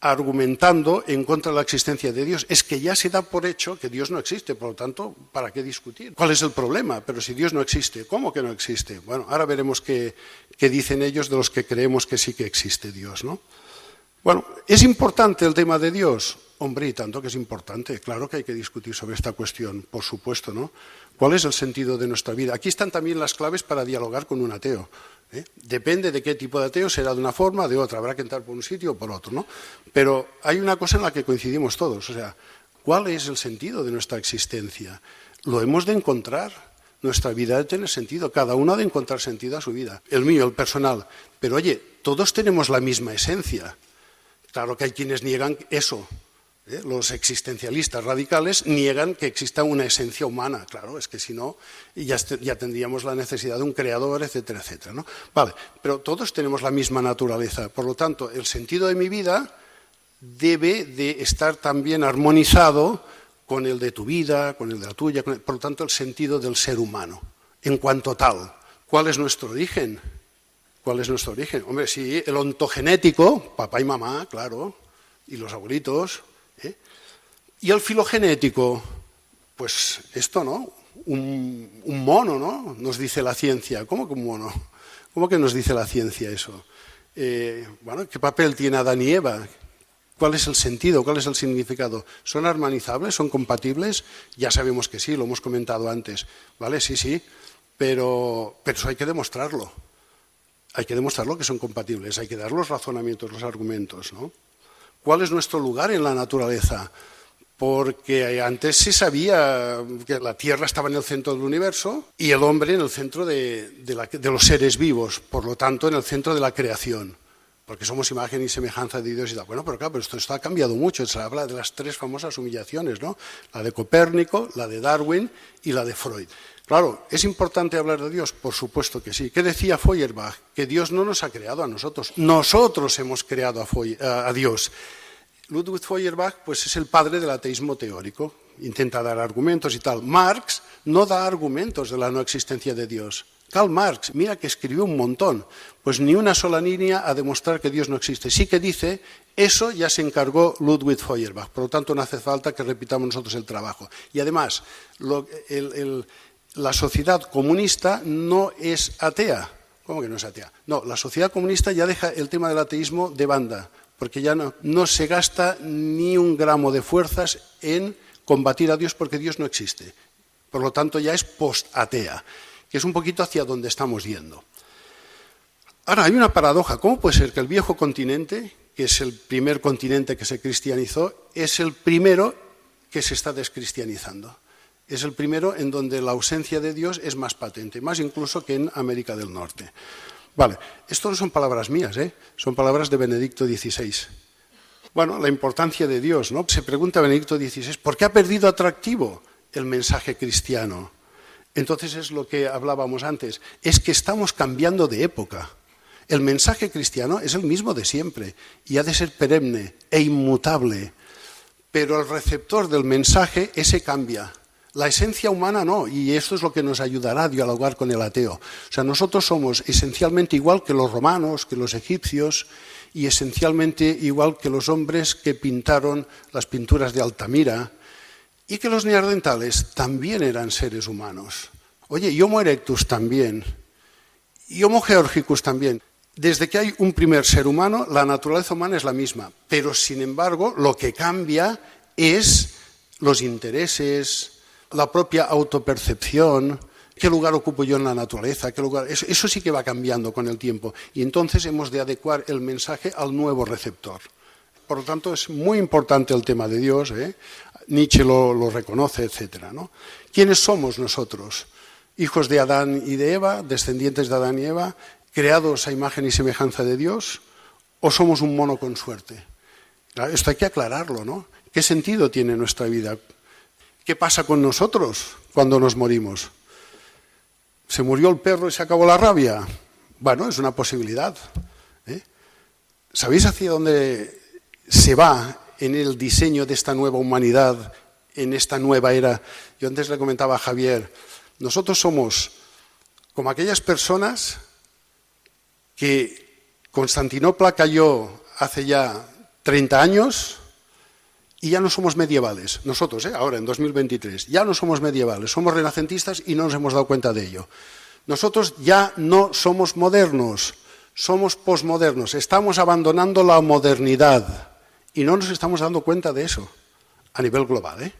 argumentando en contra de la existencia de Dios. Es que ya se da por hecho que Dios no existe, por lo tanto, ¿para qué discutir? ¿Cuál es el problema? Pero si Dios no existe, ¿cómo que no existe? Bueno, ahora veremos qué, dicen ellos de los que creemos que sí que existe Dios, ¿no? Bueno, ¿es importante el tema de Dios? Hombre, y tanto que es importante. Claro que hay que discutir sobre esta cuestión, por supuesto, ¿no? ¿Cuál es el sentido de nuestra vida? Aquí están también las claves para dialogar con un ateo. ¿eh? Depende de qué tipo de ateo, será de una forma, de otra. Habrá que entrar por un sitio o por otro, ¿no? Pero hay una cosa en la que coincidimos todos. O sea, ¿cuál es el sentido de nuestra existencia? Lo hemos de encontrar. Nuestra vida debe tener sentido. Cada uno ha de encontrar sentido a su vida. El mío, el personal. Pero oye, todos tenemos la misma esencia. Claro que hay quienes niegan eso. ¿eh? Los existencialistas radicales niegan que exista una esencia humana. Claro, es que si no, ya, tendríamos la necesidad de un creador, etcétera, etcétera. ¿no? Vale, pero todos tenemos la misma naturaleza. Por lo tanto, el sentido de mi vida debe de estar también armonizado con el de tu vida, con el de la tuya, por lo tanto, el sentido del ser humano, en cuanto tal. ¿Cuál es nuestro origen? ¿Cuál es nuestro origen? Hombre, sí, el ontogenético, papá y mamá, claro, y los abuelitos, ¿eh? Y el filogenético, pues esto, ¿no? Un, mono, ¿no? Nos dice la ciencia. ¿Cómo que un mono? ¿Cómo que nos dice la ciencia eso? Eh, bueno, ¿qué papel tiene Adán y Eva? ¿Cuál es el sentido? ¿Cuál es el significado? ¿Son armonizables? ¿Son compatibles? Ya sabemos que sí, lo hemos comentado antes. ¿Vale? Sí, sí. Pero, pero eso hay que demostrarlo. Hay que demostrarlo que son compatibles. Hay que dar los razonamientos, los argumentos. ¿no? ¿Cuál es nuestro lugar en la naturaleza? porque antes se sabía que la Tierra estaba en el centro del universo y el hombre en el centro de, los seres vivos, por lo tanto en el centro de la creación, porque somos imagen y semejanza de Dios y tal. Bueno, pero claro, pero esto, ha cambiado mucho, se habla de las tres famosas humillaciones, ¿no? La de Copérnico, la de Darwin y la de Freud. Claro, ¿es importante hablar de Dios? Por supuesto que sí. ¿Qué decía Feuerbach? Que Dios no nos ha creado a nosotros, nosotros hemos creado a Dios. Ludwig Feuerbach pues, es el padre del ateísmo teórico, intenta dar argumentos y tal. Marx no da argumentos de la no existencia de Dios. Karl Marx, mira que escribió un montón, pues ni una sola línea a demostrar que Dios no existe. Sí que dice, eso ya se encargó Ludwig Feuerbach, por lo tanto no hace falta que repitamos nosotros el trabajo. Y además, la sociedad comunista no es atea. ¿Cómo que no es atea? No, la sociedad comunista ya deja el tema del ateísmo de banda porque ya no, se gasta ni un gramo de fuerzas en combatir a Dios porque Dios no existe. Por lo tanto, ya es post-atea, que es un poquito hacia donde estamos yendo. Ahora, hay una paradoja. ¿Cómo puede ser que el viejo continente, que es el primer continente que se cristianizó, es el primero que se está descristianizando? Es el primero en donde la ausencia de Dios es más patente, más incluso que en América del Norte. Vale, esto no son palabras mías, ¿eh? son palabras de Benedicto XVI. Bueno, la importancia de Dios, ¿no? Se pregunta Benedicto XVI, ¿por qué ha perdido atractivo el mensaje cristiano? Entonces es lo que hablábamos antes, es que estamos cambiando de época. El mensaje cristiano es el mismo de siempre y ha de ser perenne e inmutable, pero el receptor del mensaje ese cambia. La esencia humana no, y esto es lo que nos ayudará a dialogar con el ateo. O sea, nosotros somos esencialmente igual que los romanos, que los egipcios, y esencialmente igual que los hombres que pintaron las pinturas de Altamira, y que los neandertales también eran seres humanos. Oye, y Homo erectus también, y Homo georgicus también. Desde que hay un primer ser humano, la naturaleza humana es la misma, pero sin embargo lo que cambia es los intereses, la propia autopercepción, qué lugar ocupo yo en la naturaleza, qué lugar, eso, sí que va cambiando con el tiempo y entonces hemos de adecuar el mensaje al nuevo receptor. Por lo tanto, es muy importante el tema de Dios, ¿eh? Nietzsche lo, reconoce, etc. ¿Quiénes somos nosotros? Hijos de Adán y de Eva, descendientes de Adán y Eva, creados a imagen y semejanza de Dios, o somos un mono con suerte? Esto hay que aclararlo, ¿no? ¿Qué sentido tiene nuestra vida? ¿Qué pasa con nosotros cuando nos morimos? ¿Se murió el perro y se acabó la rabia? Bueno, es una posibilidad. ¿eh? ¿Sabéis hacia dónde se va en el diseño de esta nueva humanidad, en esta nueva era? Yo antes le comentaba a Javier, nosotros somos como aquellas personas que Constantinopla cayó hace ya 30 años, y ya no somos medievales, nosotros, ¿eh? ahora en 2023, ya no somos medievales, somos renacentistas y no nos hemos dado cuenta de ello. Nosotros ya no somos modernos, somos posmodernos, estamos abandonando la modernidad y no nos estamos dando cuenta de eso a nivel global. ¿eh?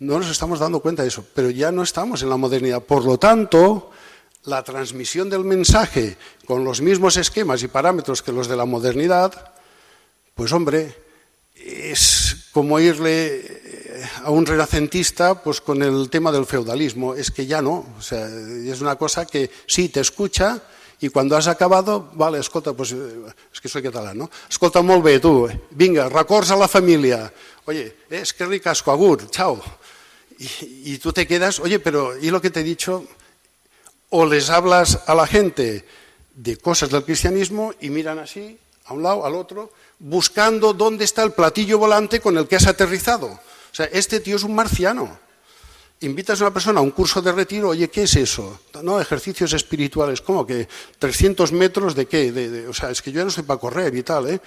No nos estamos dando cuenta de eso, pero ya no estamos en la modernidad. Por lo tanto, la transmisión del mensaje con los mismos esquemas y parámetros que los de la modernidad, pues hombre, es como irle eh, a un renacentista pues con el tema del feudalismo, es que ya no, o sea, es una cosa que sí te escucha y cuando has acabado, vale, escolta, pues, eh, es que soy catalán, no? Escolta molt bé, tu, vinga, records a la familia, oye, es que ricasco, agur, chao. Y, y tú te quedas, oye, pero ¿y lo que te he dicho? O les hablas a la gente de cosas del cristianismo y miran así, a un lado, al otro, buscando dónde está el platillo volante con el que has aterrizado. O sea, este tío es un marciano. Invitas a una persona a un curso de retiro, oye, ¿qué es eso? No, ejercicios espirituales, ¿cómo que? ¿300 metros de qué? o sea, es que yo ya no sé para correr y tal, ¿eh?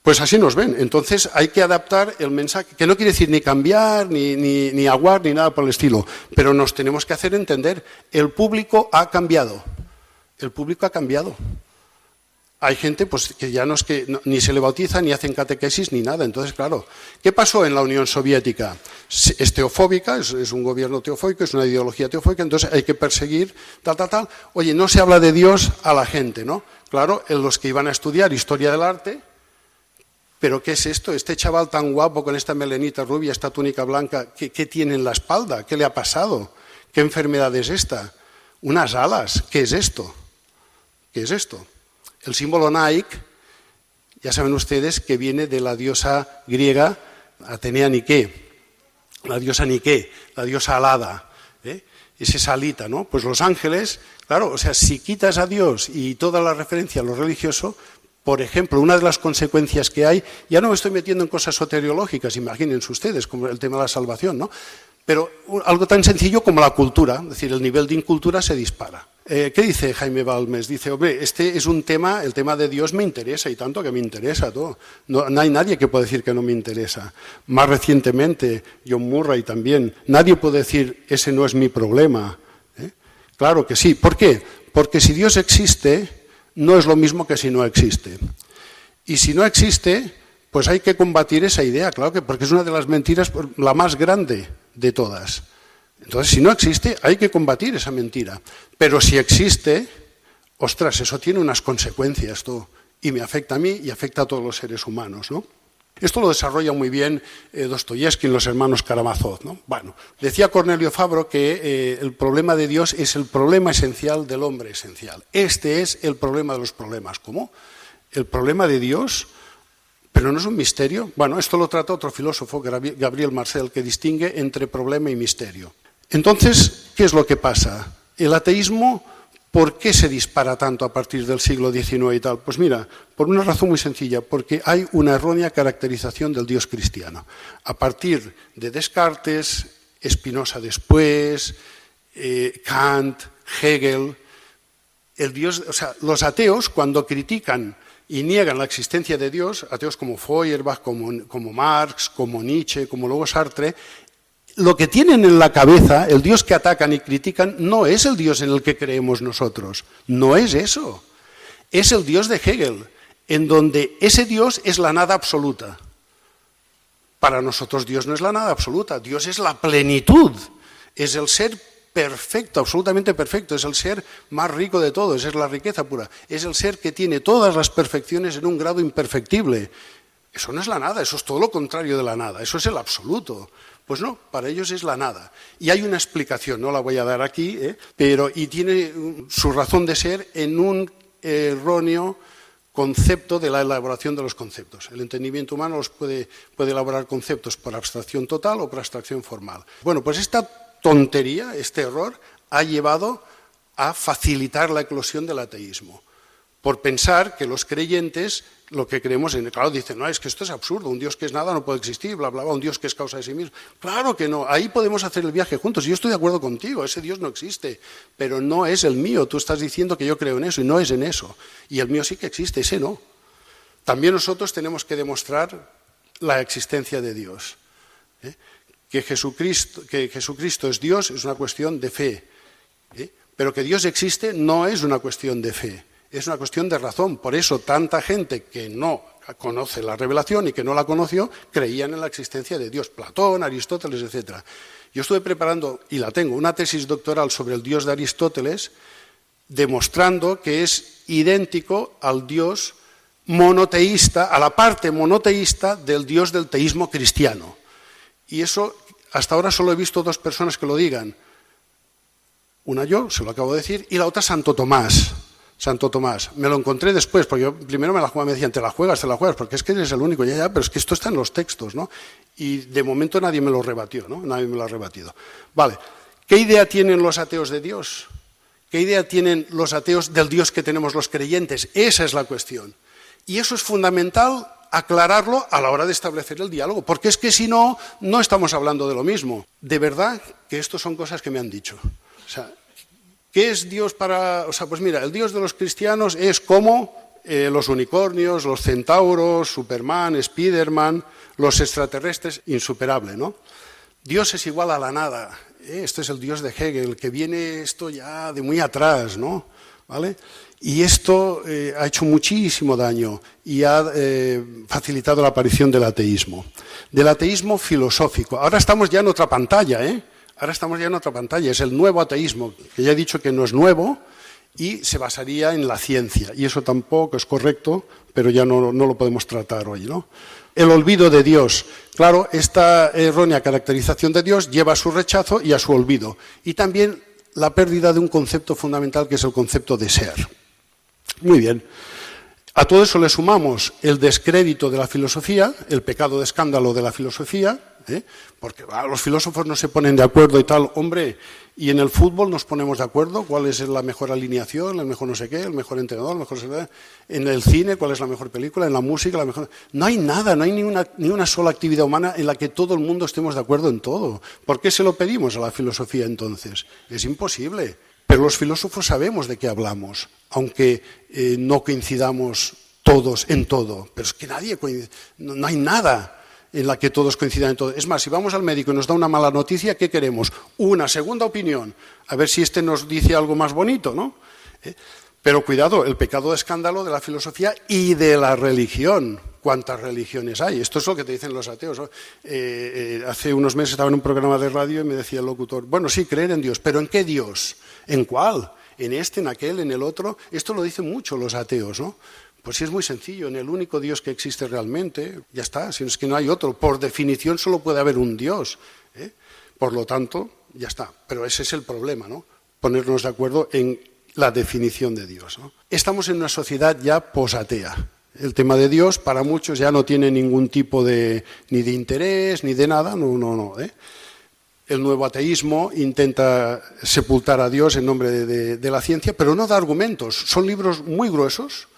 Pues así nos ven. Entonces hay que adaptar el mensaje, que no quiere decir ni cambiar, ni, ni, ni aguar, ni nada por el estilo, pero nos tenemos que hacer entender, el público ha cambiado. El público ha cambiado. Hay gente pues, que ya no es que ni se le bautiza, ni hacen catequesis, ni nada. Entonces, claro, ¿qué pasó en la Unión Soviética? Es teofóbica, es, un gobierno teofóbico, es una ideología teofóbica, entonces hay que perseguir, tal, tal, tal. Oye, no se habla de Dios a la gente, ¿no? Claro, en los que iban a estudiar historia del arte, ¿Pero qué es esto? Este chaval tan guapo con esta melenita rubia, esta túnica blanca, ¿qué, ¿qué, tiene en la espalda? ¿Qué le ha pasado? ¿Qué enfermedad es esta? Unas alas. ¿Qué es esto? ¿Qué es esto? El símbolo Nike, ya saben ustedes que viene de la diosa griega Atenea Nike, la diosa Nike, la diosa alada. ¿eh? Es esa alita, ¿no? Pues los ángeles, claro, o sea, si quitas a Dios y toda la referencia a lo religioso, por ejemplo, una de las consecuencias que hay, ya no me estoy metiendo en cosas soteriológicas, imagínense ustedes, como el tema de la salvación, ¿no? Pero algo tan sencillo como la cultura, es decir, el nivel de incultura se dispara. Eh, ¿Qué dice Jaime Balmes? Dice, hombre, este es un tema, el tema de Dios me interesa y tanto que me interesa todo. No, hay nadie que pueda decir que no me interesa. Más recientemente, John Murray también, nadie puede decir, ese no es mi problema. ¿Eh? Claro que sí. ¿Por qué? Porque si Dios existe, no es lo mismo que si no existe. Y si no existe, pues hay que combatir esa idea, claro que porque es una de las mentiras, la más grande de todas. Entonces, si no existe, hay que combatir esa mentira. Pero si existe, ostras, eso tiene unas consecuencias. Y me afecta a mí y afecta a todos los seres humanos, ¿no? Esto lo desarrolla muy bien eh, Dostoyevsky en Los hermanos Karamazov. ¿no? Bueno, decía Cornelio Fabro que eh, el problema de Dios es el problema esencial del hombre esencial. Este es el problema de los problemas. ¿Cómo? El problema de Dios, pero no es un misterio. Bueno, esto lo trata otro filósofo, Gabriel Marcel, que distingue entre problema y misterio. Entonces, ¿qué es lo que pasa? El ateísmo ¿Por qué se dispara tanto a partir del siglo XIX y tal? Pues mira, por una razón muy sencilla, porque hay una errónea caracterización del Dios cristiano. A partir de Descartes, Spinoza después, eh, Kant, Hegel, el Dios, o sea, los ateos cuando critican y niegan la existencia de Dios, ateos como Feuerbach, como, como Marx, como Nietzsche, como luego Sartre, lo que tienen en la cabeza, el Dios que atacan y critican, no es el Dios en el que creemos nosotros. No es eso. Es el Dios de Hegel, en donde ese Dios es la nada absoluta. Para nosotros Dios no es la nada absoluta, Dios es la plenitud, es el ser perfecto, absolutamente perfecto, es el ser más rico de todos, es la riqueza pura, es el ser que tiene todas las perfecciones en un grado imperfectible. Eso no es la nada, eso es todo lo contrario de la nada, eso es el absoluto. Pues no, para ellos es la nada. Y hay una explicación, no la voy a dar aquí, ¿eh? pero y tiene su razón de ser en un erróneo concepto de la elaboración de los conceptos. El entendimiento humano los puede, puede elaborar conceptos por abstracción total o por abstracción formal. Bueno, pues esta tontería, este error, ha llevado a facilitar la eclosión del ateísmo por pensar que los creyentes lo que creemos en. Claro, dicen, no, es que esto es absurdo, un Dios que es nada no puede existir, bla, bla, bla, un Dios que es causa de sí mismo. Claro que no, ahí podemos hacer el viaje juntos. Yo estoy de acuerdo contigo, ese Dios no existe, pero no es el mío. Tú estás diciendo que yo creo en eso y no es en eso. Y el mío sí que existe, ese no. También nosotros tenemos que demostrar la existencia de Dios. ¿eh? Que, Jesucristo, es Dios es una cuestión de fe, ¿eh? pero que Dios existe no es una cuestión de fe es una cuestión de razón. Por eso tanta gente que no conoce la revelación y que no la conoció, creían en la existencia de Dios. Platón, Aristóteles, etc. Yo estuve preparando, y la tengo, una tesis doctoral sobre el Dios de Aristóteles, demostrando que es idéntico al Dios monoteísta, a la parte monoteísta del Dios del teísmo cristiano. Y eso, hasta ahora solo he visto dos personas que lo digan. Una yo, se lo acabo de decir, y la otra Santo Tomás. Santo Tomás. Me lo encontré después, porque yo primero me la jugaba, me decían, te la juegas, te la juegas, porque es que eres el único, ya, ya, pero es que esto está en los textos, ¿no? Y de momento nadie me lo rebatió, ¿no? Nadie me lo ha rebatido. Vale, ¿qué idea tienen los ateos de Dios? ¿Qué idea tienen los ateos del Dios que tenemos los creyentes? Esa es la cuestión. Y eso es fundamental aclararlo a la hora de establecer el diálogo, porque es que si no, no estamos hablando de lo mismo. De verdad que esto son cosas que me han dicho. O sea, ¿Qué es Dios para.? O sea, pues mira, el Dios de los cristianos es como eh, los unicornios, los centauros, Superman, Spiderman, los extraterrestres, insuperable, ¿no? Dios es igual a la nada. ¿eh? Este es el Dios de Hegel, que viene esto ya de muy atrás, ¿no? ¿Vale? Y esto eh, ha hecho muchísimo daño y ha facilitado la aparición del ateísmo. Del ateísmo filosófico. Ahora estamos ya en otra pantalla, ¿eh? Ahora estamos ya en otra pantalla. Es el nuevo ateísmo, que ya he dicho que no es nuevo, y se basaría en la ciencia. Y eso tampoco es correcto, pero ya no, lo podemos tratar hoy. ¿no? El olvido de Dios. Claro, esta errónea caracterización de Dios lleva a su rechazo y a su olvido. Y también la pérdida de un concepto fundamental que es el concepto de ser. Muy bien. A todo eso le sumamos el descrédito de la filosofía, el pecado de escándalo de la filosofía, ¿eh? porque los filósofos no se ponen de acuerdo y tal, hombre, y en el fútbol nos ponemos de acuerdo cuál es la mejor alineación, el mejor no sé qué, el mejor entrenador, el mejor... En el cine, cuál es la mejor película, en la música, la mejor... No hay nada, no hay ni una, ni una sola actividad humana en la que todo el mundo estemos de acuerdo en todo. ¿Por qué se lo pedimos a la filosofía entonces? Es imposible. Pero los filósofos sabemos de qué hablamos, aunque eh, no coincidamos todos en todo. Pero es que nadie coincide, no hay nada en la que todos coincidan en todo. Es más, si vamos al médico y nos da una mala noticia, ¿qué queremos? Una segunda opinión, a ver si este nos dice algo más bonito, ¿no? ¿Eh? Pero cuidado, el pecado de escándalo de la filosofía y de la religión. ¿Cuántas religiones hay? Esto es lo que te dicen los ateos. Eh, eh, hace unos meses estaba en un programa de radio y me decía el locutor, bueno, sí, creer en Dios, pero ¿en qué Dios? ¿En cuál? ¿En este, en aquel, en el otro? Esto lo dicen mucho los ateos, ¿no? Pues sí es muy sencillo, en el único Dios que existe realmente, ya está, si es que no hay otro. Por definición solo puede haber un Dios. ¿eh? Por lo tanto, ya está. Pero ese es el problema, ¿no? Ponernos de acuerdo en la definición de Dios. Estamos en una sociedad ya posatea. El tema de Dios para muchos ya no tiene ningún tipo de ni de interés ni de nada, no, no, no. ¿eh? El nuevo ateísmo intenta sepultar a Dios en nombre de la ciencia, pero no da argumentos. Son libros muy gruesos,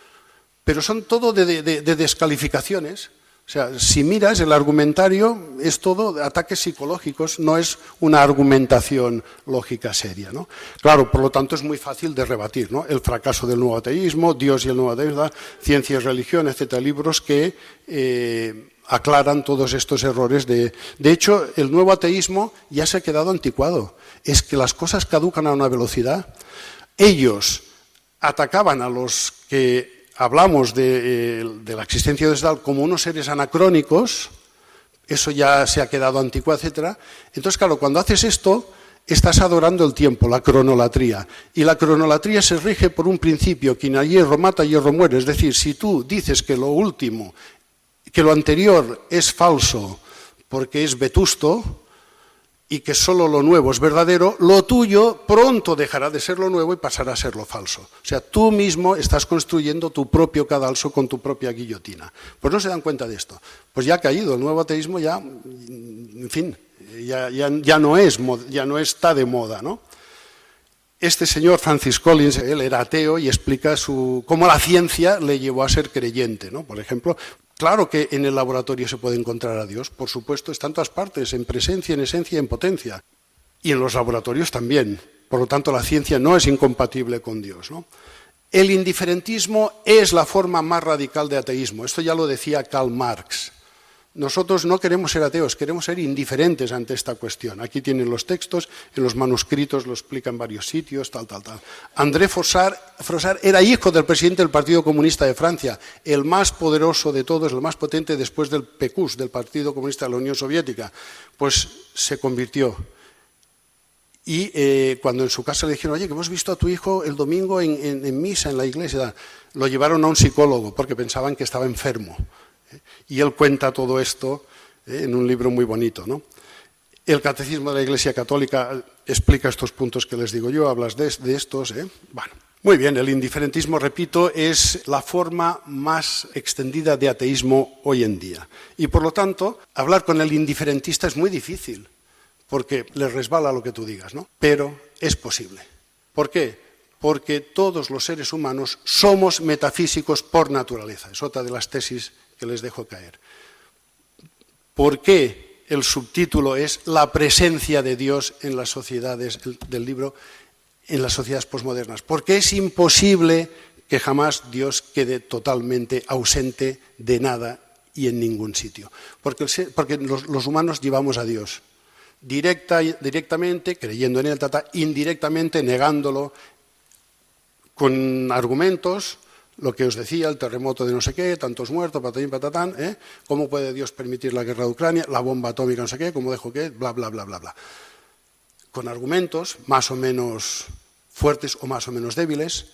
pero son todo de, descalificaciones. O sea, si miras el argumentario, es todo ataques psicológicos, no es una argumentación lógica seria. ¿no? Claro, por lo tanto es muy fácil de rebatir. ¿no? El fracaso del nuevo ateísmo, Dios y el nuevo ateísmo, ciencia y religión, etcétera, libros que eh, aclaran todos estos errores. De, de hecho, el nuevo ateísmo ya se ha quedado anticuado. Es que las cosas caducan a una velocidad. Ellos atacaban a los que hablamos de, la existencia de Tal como unos seres anacrónicos, eso ya se ha quedado anticuado, etc. Entonces, claro, cuando haces esto, estás adorando el tiempo, la cronolatría. Y la cronolatría se rige por un principio, quien a hierro mata, hierro muere. Es decir, si tú dices que lo último, que lo anterior es falso porque es vetusto, y que solo lo nuevo es verdadero, lo tuyo pronto dejará de ser lo nuevo y pasará a ser lo falso. O sea, tú mismo estás construyendo tu propio cadalso con tu propia guillotina. Pues no se dan cuenta de esto. Pues ya ha caído, el nuevo ateísmo ya, en fin, ya, no, es, ya no está de moda, ¿no? Este señor Francis Collins, él era ateo y explica su, cómo la ciencia le llevó a ser creyente, ¿no? Por ejemplo, Claro que en el laboratorio se puede encontrar a Dios, por supuesto, está en todas partes, en presencia, en esencia, en potencia. Y en los laboratorios también. Por lo tanto, la ciencia no es incompatible con Dios. El indiferentismo es la forma más radical de ateísmo. Esto ya lo decía Karl Marx. Nosotros no queremos ser ateos, queremos ser indiferentes ante esta cuestión. Aquí tienen los textos, en los manuscritos lo explican en varios sitios, tal, tal, tal. André Frossard, era hijo del presidente del Partido Comunista de Francia, el más poderoso de todos, el más potente después del PECUS, del Partido Comunista de la Unión Soviética. Pues se convirtió. Y eh, cuando en su casa le dijeron, oye, que hemos visto a tu hijo el domingo en misa, en la iglesia, lo llevaron a un psicólogo porque pensaban que estaba enfermo. Y él cuenta todo esto eh, en un libro muy bonito. ¿no? El Catecismo de la Iglesia Católica explica estos puntos que les digo yo, hablas de, estos. ¿eh? Bueno, muy bien, el indiferentismo, repito, es la forma más extendida de ateísmo hoy en día. Y por lo tanto, hablar con el indiferentista es muy difícil, porque le resbala lo que tú digas, ¿no? Pero es posible. ¿Por qué? Porque todos los seres humanos somos metafísicos por naturaleza. Es otra de las tesis que les dejo caer. ¿Por qué el subtítulo es La presencia de Dios en las sociedades del libro, en las sociedades posmodernas? Porque es imposible que jamás Dios quede totalmente ausente de nada y en ningún sitio. Porque, los, humanos llevamos a Dios directa, directamente, creyendo en Él, indirectamente, negándolo, con argumentos, lo que os decía, el terremoto de no sé qué, tantos muertos, patatín, patatán, ¿eh? ¿cómo puede Dios permitir la guerra de Ucrania, la bomba atómica, no sé qué, cómo dejo qué, bla, bla, bla, bla, bla. Con argumentos más o menos fuertes o más o menos débiles,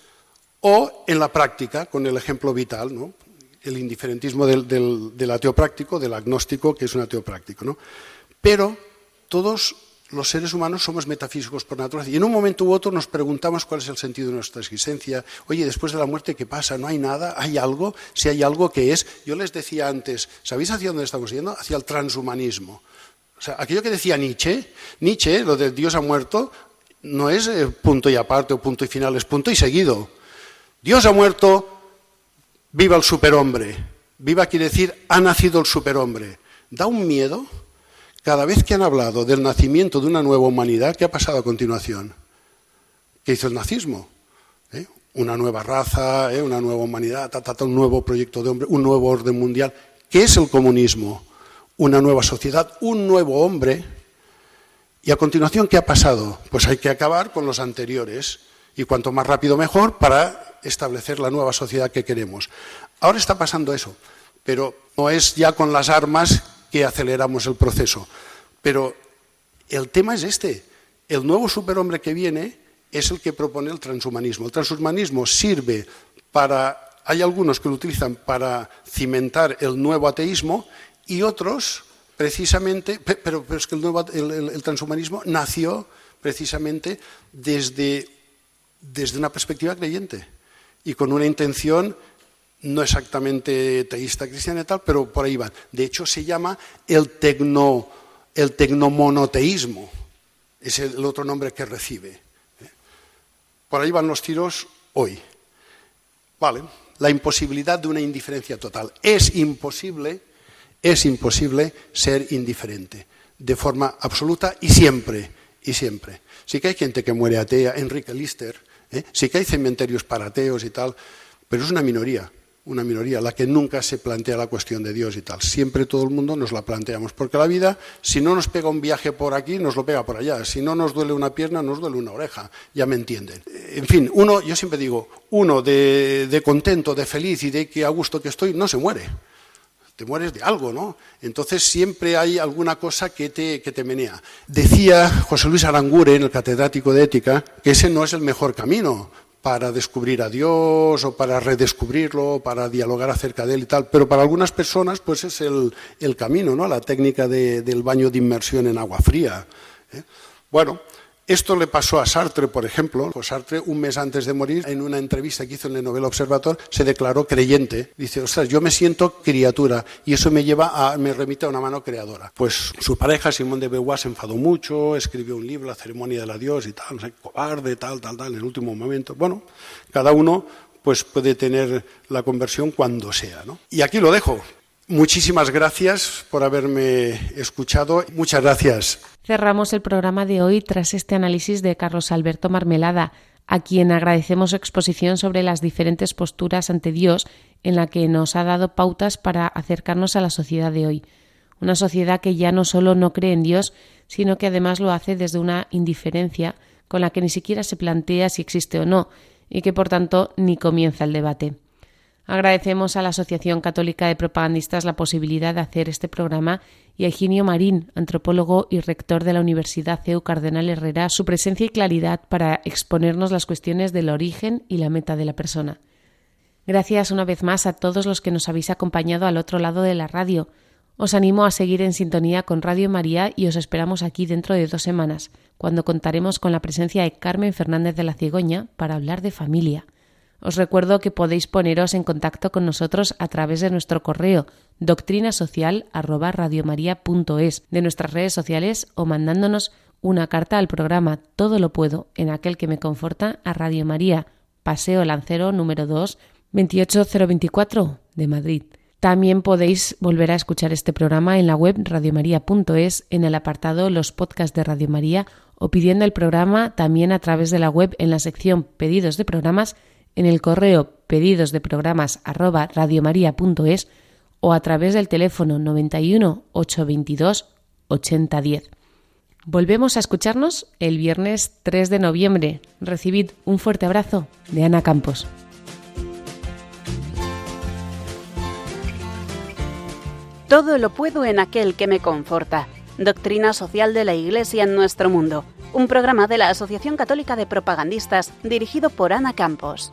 o en la práctica, con el ejemplo vital, ¿no? el indiferentismo del, del, ateo práctico, del agnóstico, que es un ateo práctico. ¿no? Pero todos los seres humanos somos metafísicos por naturaleza. Y en un momento u otro nos preguntamos cuál es el sentido de nuestra existencia. Oye, después de la muerte, ¿qué pasa? ¿No hay nada? ¿Hay algo? Si hay algo que es. Yo les decía antes, ¿sabéis hacia dónde estamos yendo? Hacia el transhumanismo. O sea, aquello que decía Nietzsche, Nietzsche, lo de Dios ha muerto, no es eh, punto y aparte o punto y final, es punto y seguido. Dios ha muerto, viva el superhombre. Viva quiere decir, ha nacido el superhombre. Da un miedo. Cada vez que han hablado del nacimiento de una nueva humanidad, ¿qué ha pasado a continuación? ¿Qué hizo el nazismo? ¿Eh? Una nueva raza, ¿eh? una nueva humanidad, un nuevo proyecto de hombre, un nuevo orden mundial. ¿Qué es el comunismo? Una nueva sociedad, un nuevo hombre. Y a continuación, ¿qué ha pasado? Pues hay que acabar con los anteriores. Y cuanto más rápido mejor para establecer la nueva sociedad que queremos. Ahora está pasando eso, pero no es ya con las armas que aceleramos el proceso. Pero el tema es este. El nuevo superhombre que viene es el que propone el transhumanismo. El transhumanismo sirve para... Hay algunos que lo utilizan para cimentar el nuevo ateísmo y otros precisamente... Pero, es que el, nuevo, el transhumanismo nació precisamente desde, desde una perspectiva creyente y con una intención no exactamente teísta cristiana y tal, pero por ahí van. De hecho, se llama el, tecno, el tecnomonoteísmo, es el otro nombre que recibe. ¿eh? Por ahí van los tiros hoy. Vale, la imposibilidad de una indiferencia total. Es imposible, es imposible ser indiferente, de forma absoluta y siempre, y siempre. Sí que hay gente que muere atea, Enrique Lister, ¿eh? sí que hay cementerios para ateos y tal, pero es una minoría una minoría, la que nunca se plantea la cuestión de Dios y tal. Siempre todo el mundo nos la planteamos, porque la vida, si no nos pega un viaje por aquí, nos lo pega por allá. Si no nos duele una pierna, nos duele una oreja. Ya me entienden. En fin, uno, yo siempre digo, uno de, contento, de feliz y de que a gusto que estoy, no se muere. Te mueres de algo, ¿no? Entonces siempre hay alguna cosa que te, que te menea. Decía José Luis Aranguren, el catedrático de ética, que ese no es el mejor camino, para descubrir a Dios o para redescubrirlo, para dialogar acerca de él y tal. Pero para algunas personas, pues es el, camino, ¿no? La técnica del baño de inmersión en agua fría. ¿eh? Bueno, esto le pasó a Sartre, por ejemplo. Pues Sartre, un mes antes de morir, en una entrevista que hizo en el Novela Observator, se declaró creyente. Dice, ostras, yo me siento criatura y eso me lleva a, me remite a una mano creadora. Pues su pareja, Simón de Beauvoir, se enfadó mucho, escribió un libro, La ceremonia del adiós y tal, no sé, cobarde, tal, tal, tal, en el último momento. Bueno, cada uno pues puede tener la conversión cuando sea. ¿no? Y aquí lo dejo. Muchísimas gracias por haberme escuchado. Muchas gracias. Cerramos el programa de hoy tras este análisis de Carlos Alberto Marmelada, a quien agradecemos su exposición sobre las diferentes posturas ante Dios en la que nos ha dado pautas para acercarnos a la sociedad de hoy. Una sociedad que ya no solo no cree en Dios, sino que además lo hace desde una indiferencia con la que ni siquiera se plantea si existe o no, y que por tanto ni comienza el debate. Agradecemos a la Asociación Católica de Propagandistas la posibilidad de hacer este programa y a Eugenio Marín, antropólogo y rector de la Universidad CEU Cardenal Herrera, su presencia y claridad para exponernos las cuestiones del origen y la meta de la persona. Gracias una vez más a todos los que nos habéis acompañado al otro lado de la radio. Os animo a seguir en sintonía con Radio María y os esperamos aquí dentro de dos semanas, cuando contaremos con la presencia de Carmen Fernández de la Cigoña para hablar de familia. Os recuerdo que podéis poneros en contacto con nosotros a través de nuestro correo doctrinasocial@radiomaria.es, de nuestras redes sociales o mandándonos una carta al programa Todo lo puedo en aquel que me conforta a Radio María, Paseo Lancero número 2, 28024 de Madrid. También podéis volver a escuchar este programa en la web radiomaria.es en el apartado Los podcasts de Radio María o pidiendo el programa también a través de la web en la sección Pedidos de programas en el correo pedidos de programas arroba radiomaria.es o a través del teléfono 91 822 8010. Volvemos a escucharnos el viernes 3 de noviembre. Recibid un fuerte abrazo de Ana Campos. Todo lo puedo en aquel que me conforta. Doctrina social de la Iglesia en nuestro mundo. Un programa de la Asociación Católica de Propagandistas dirigido por Ana Campos.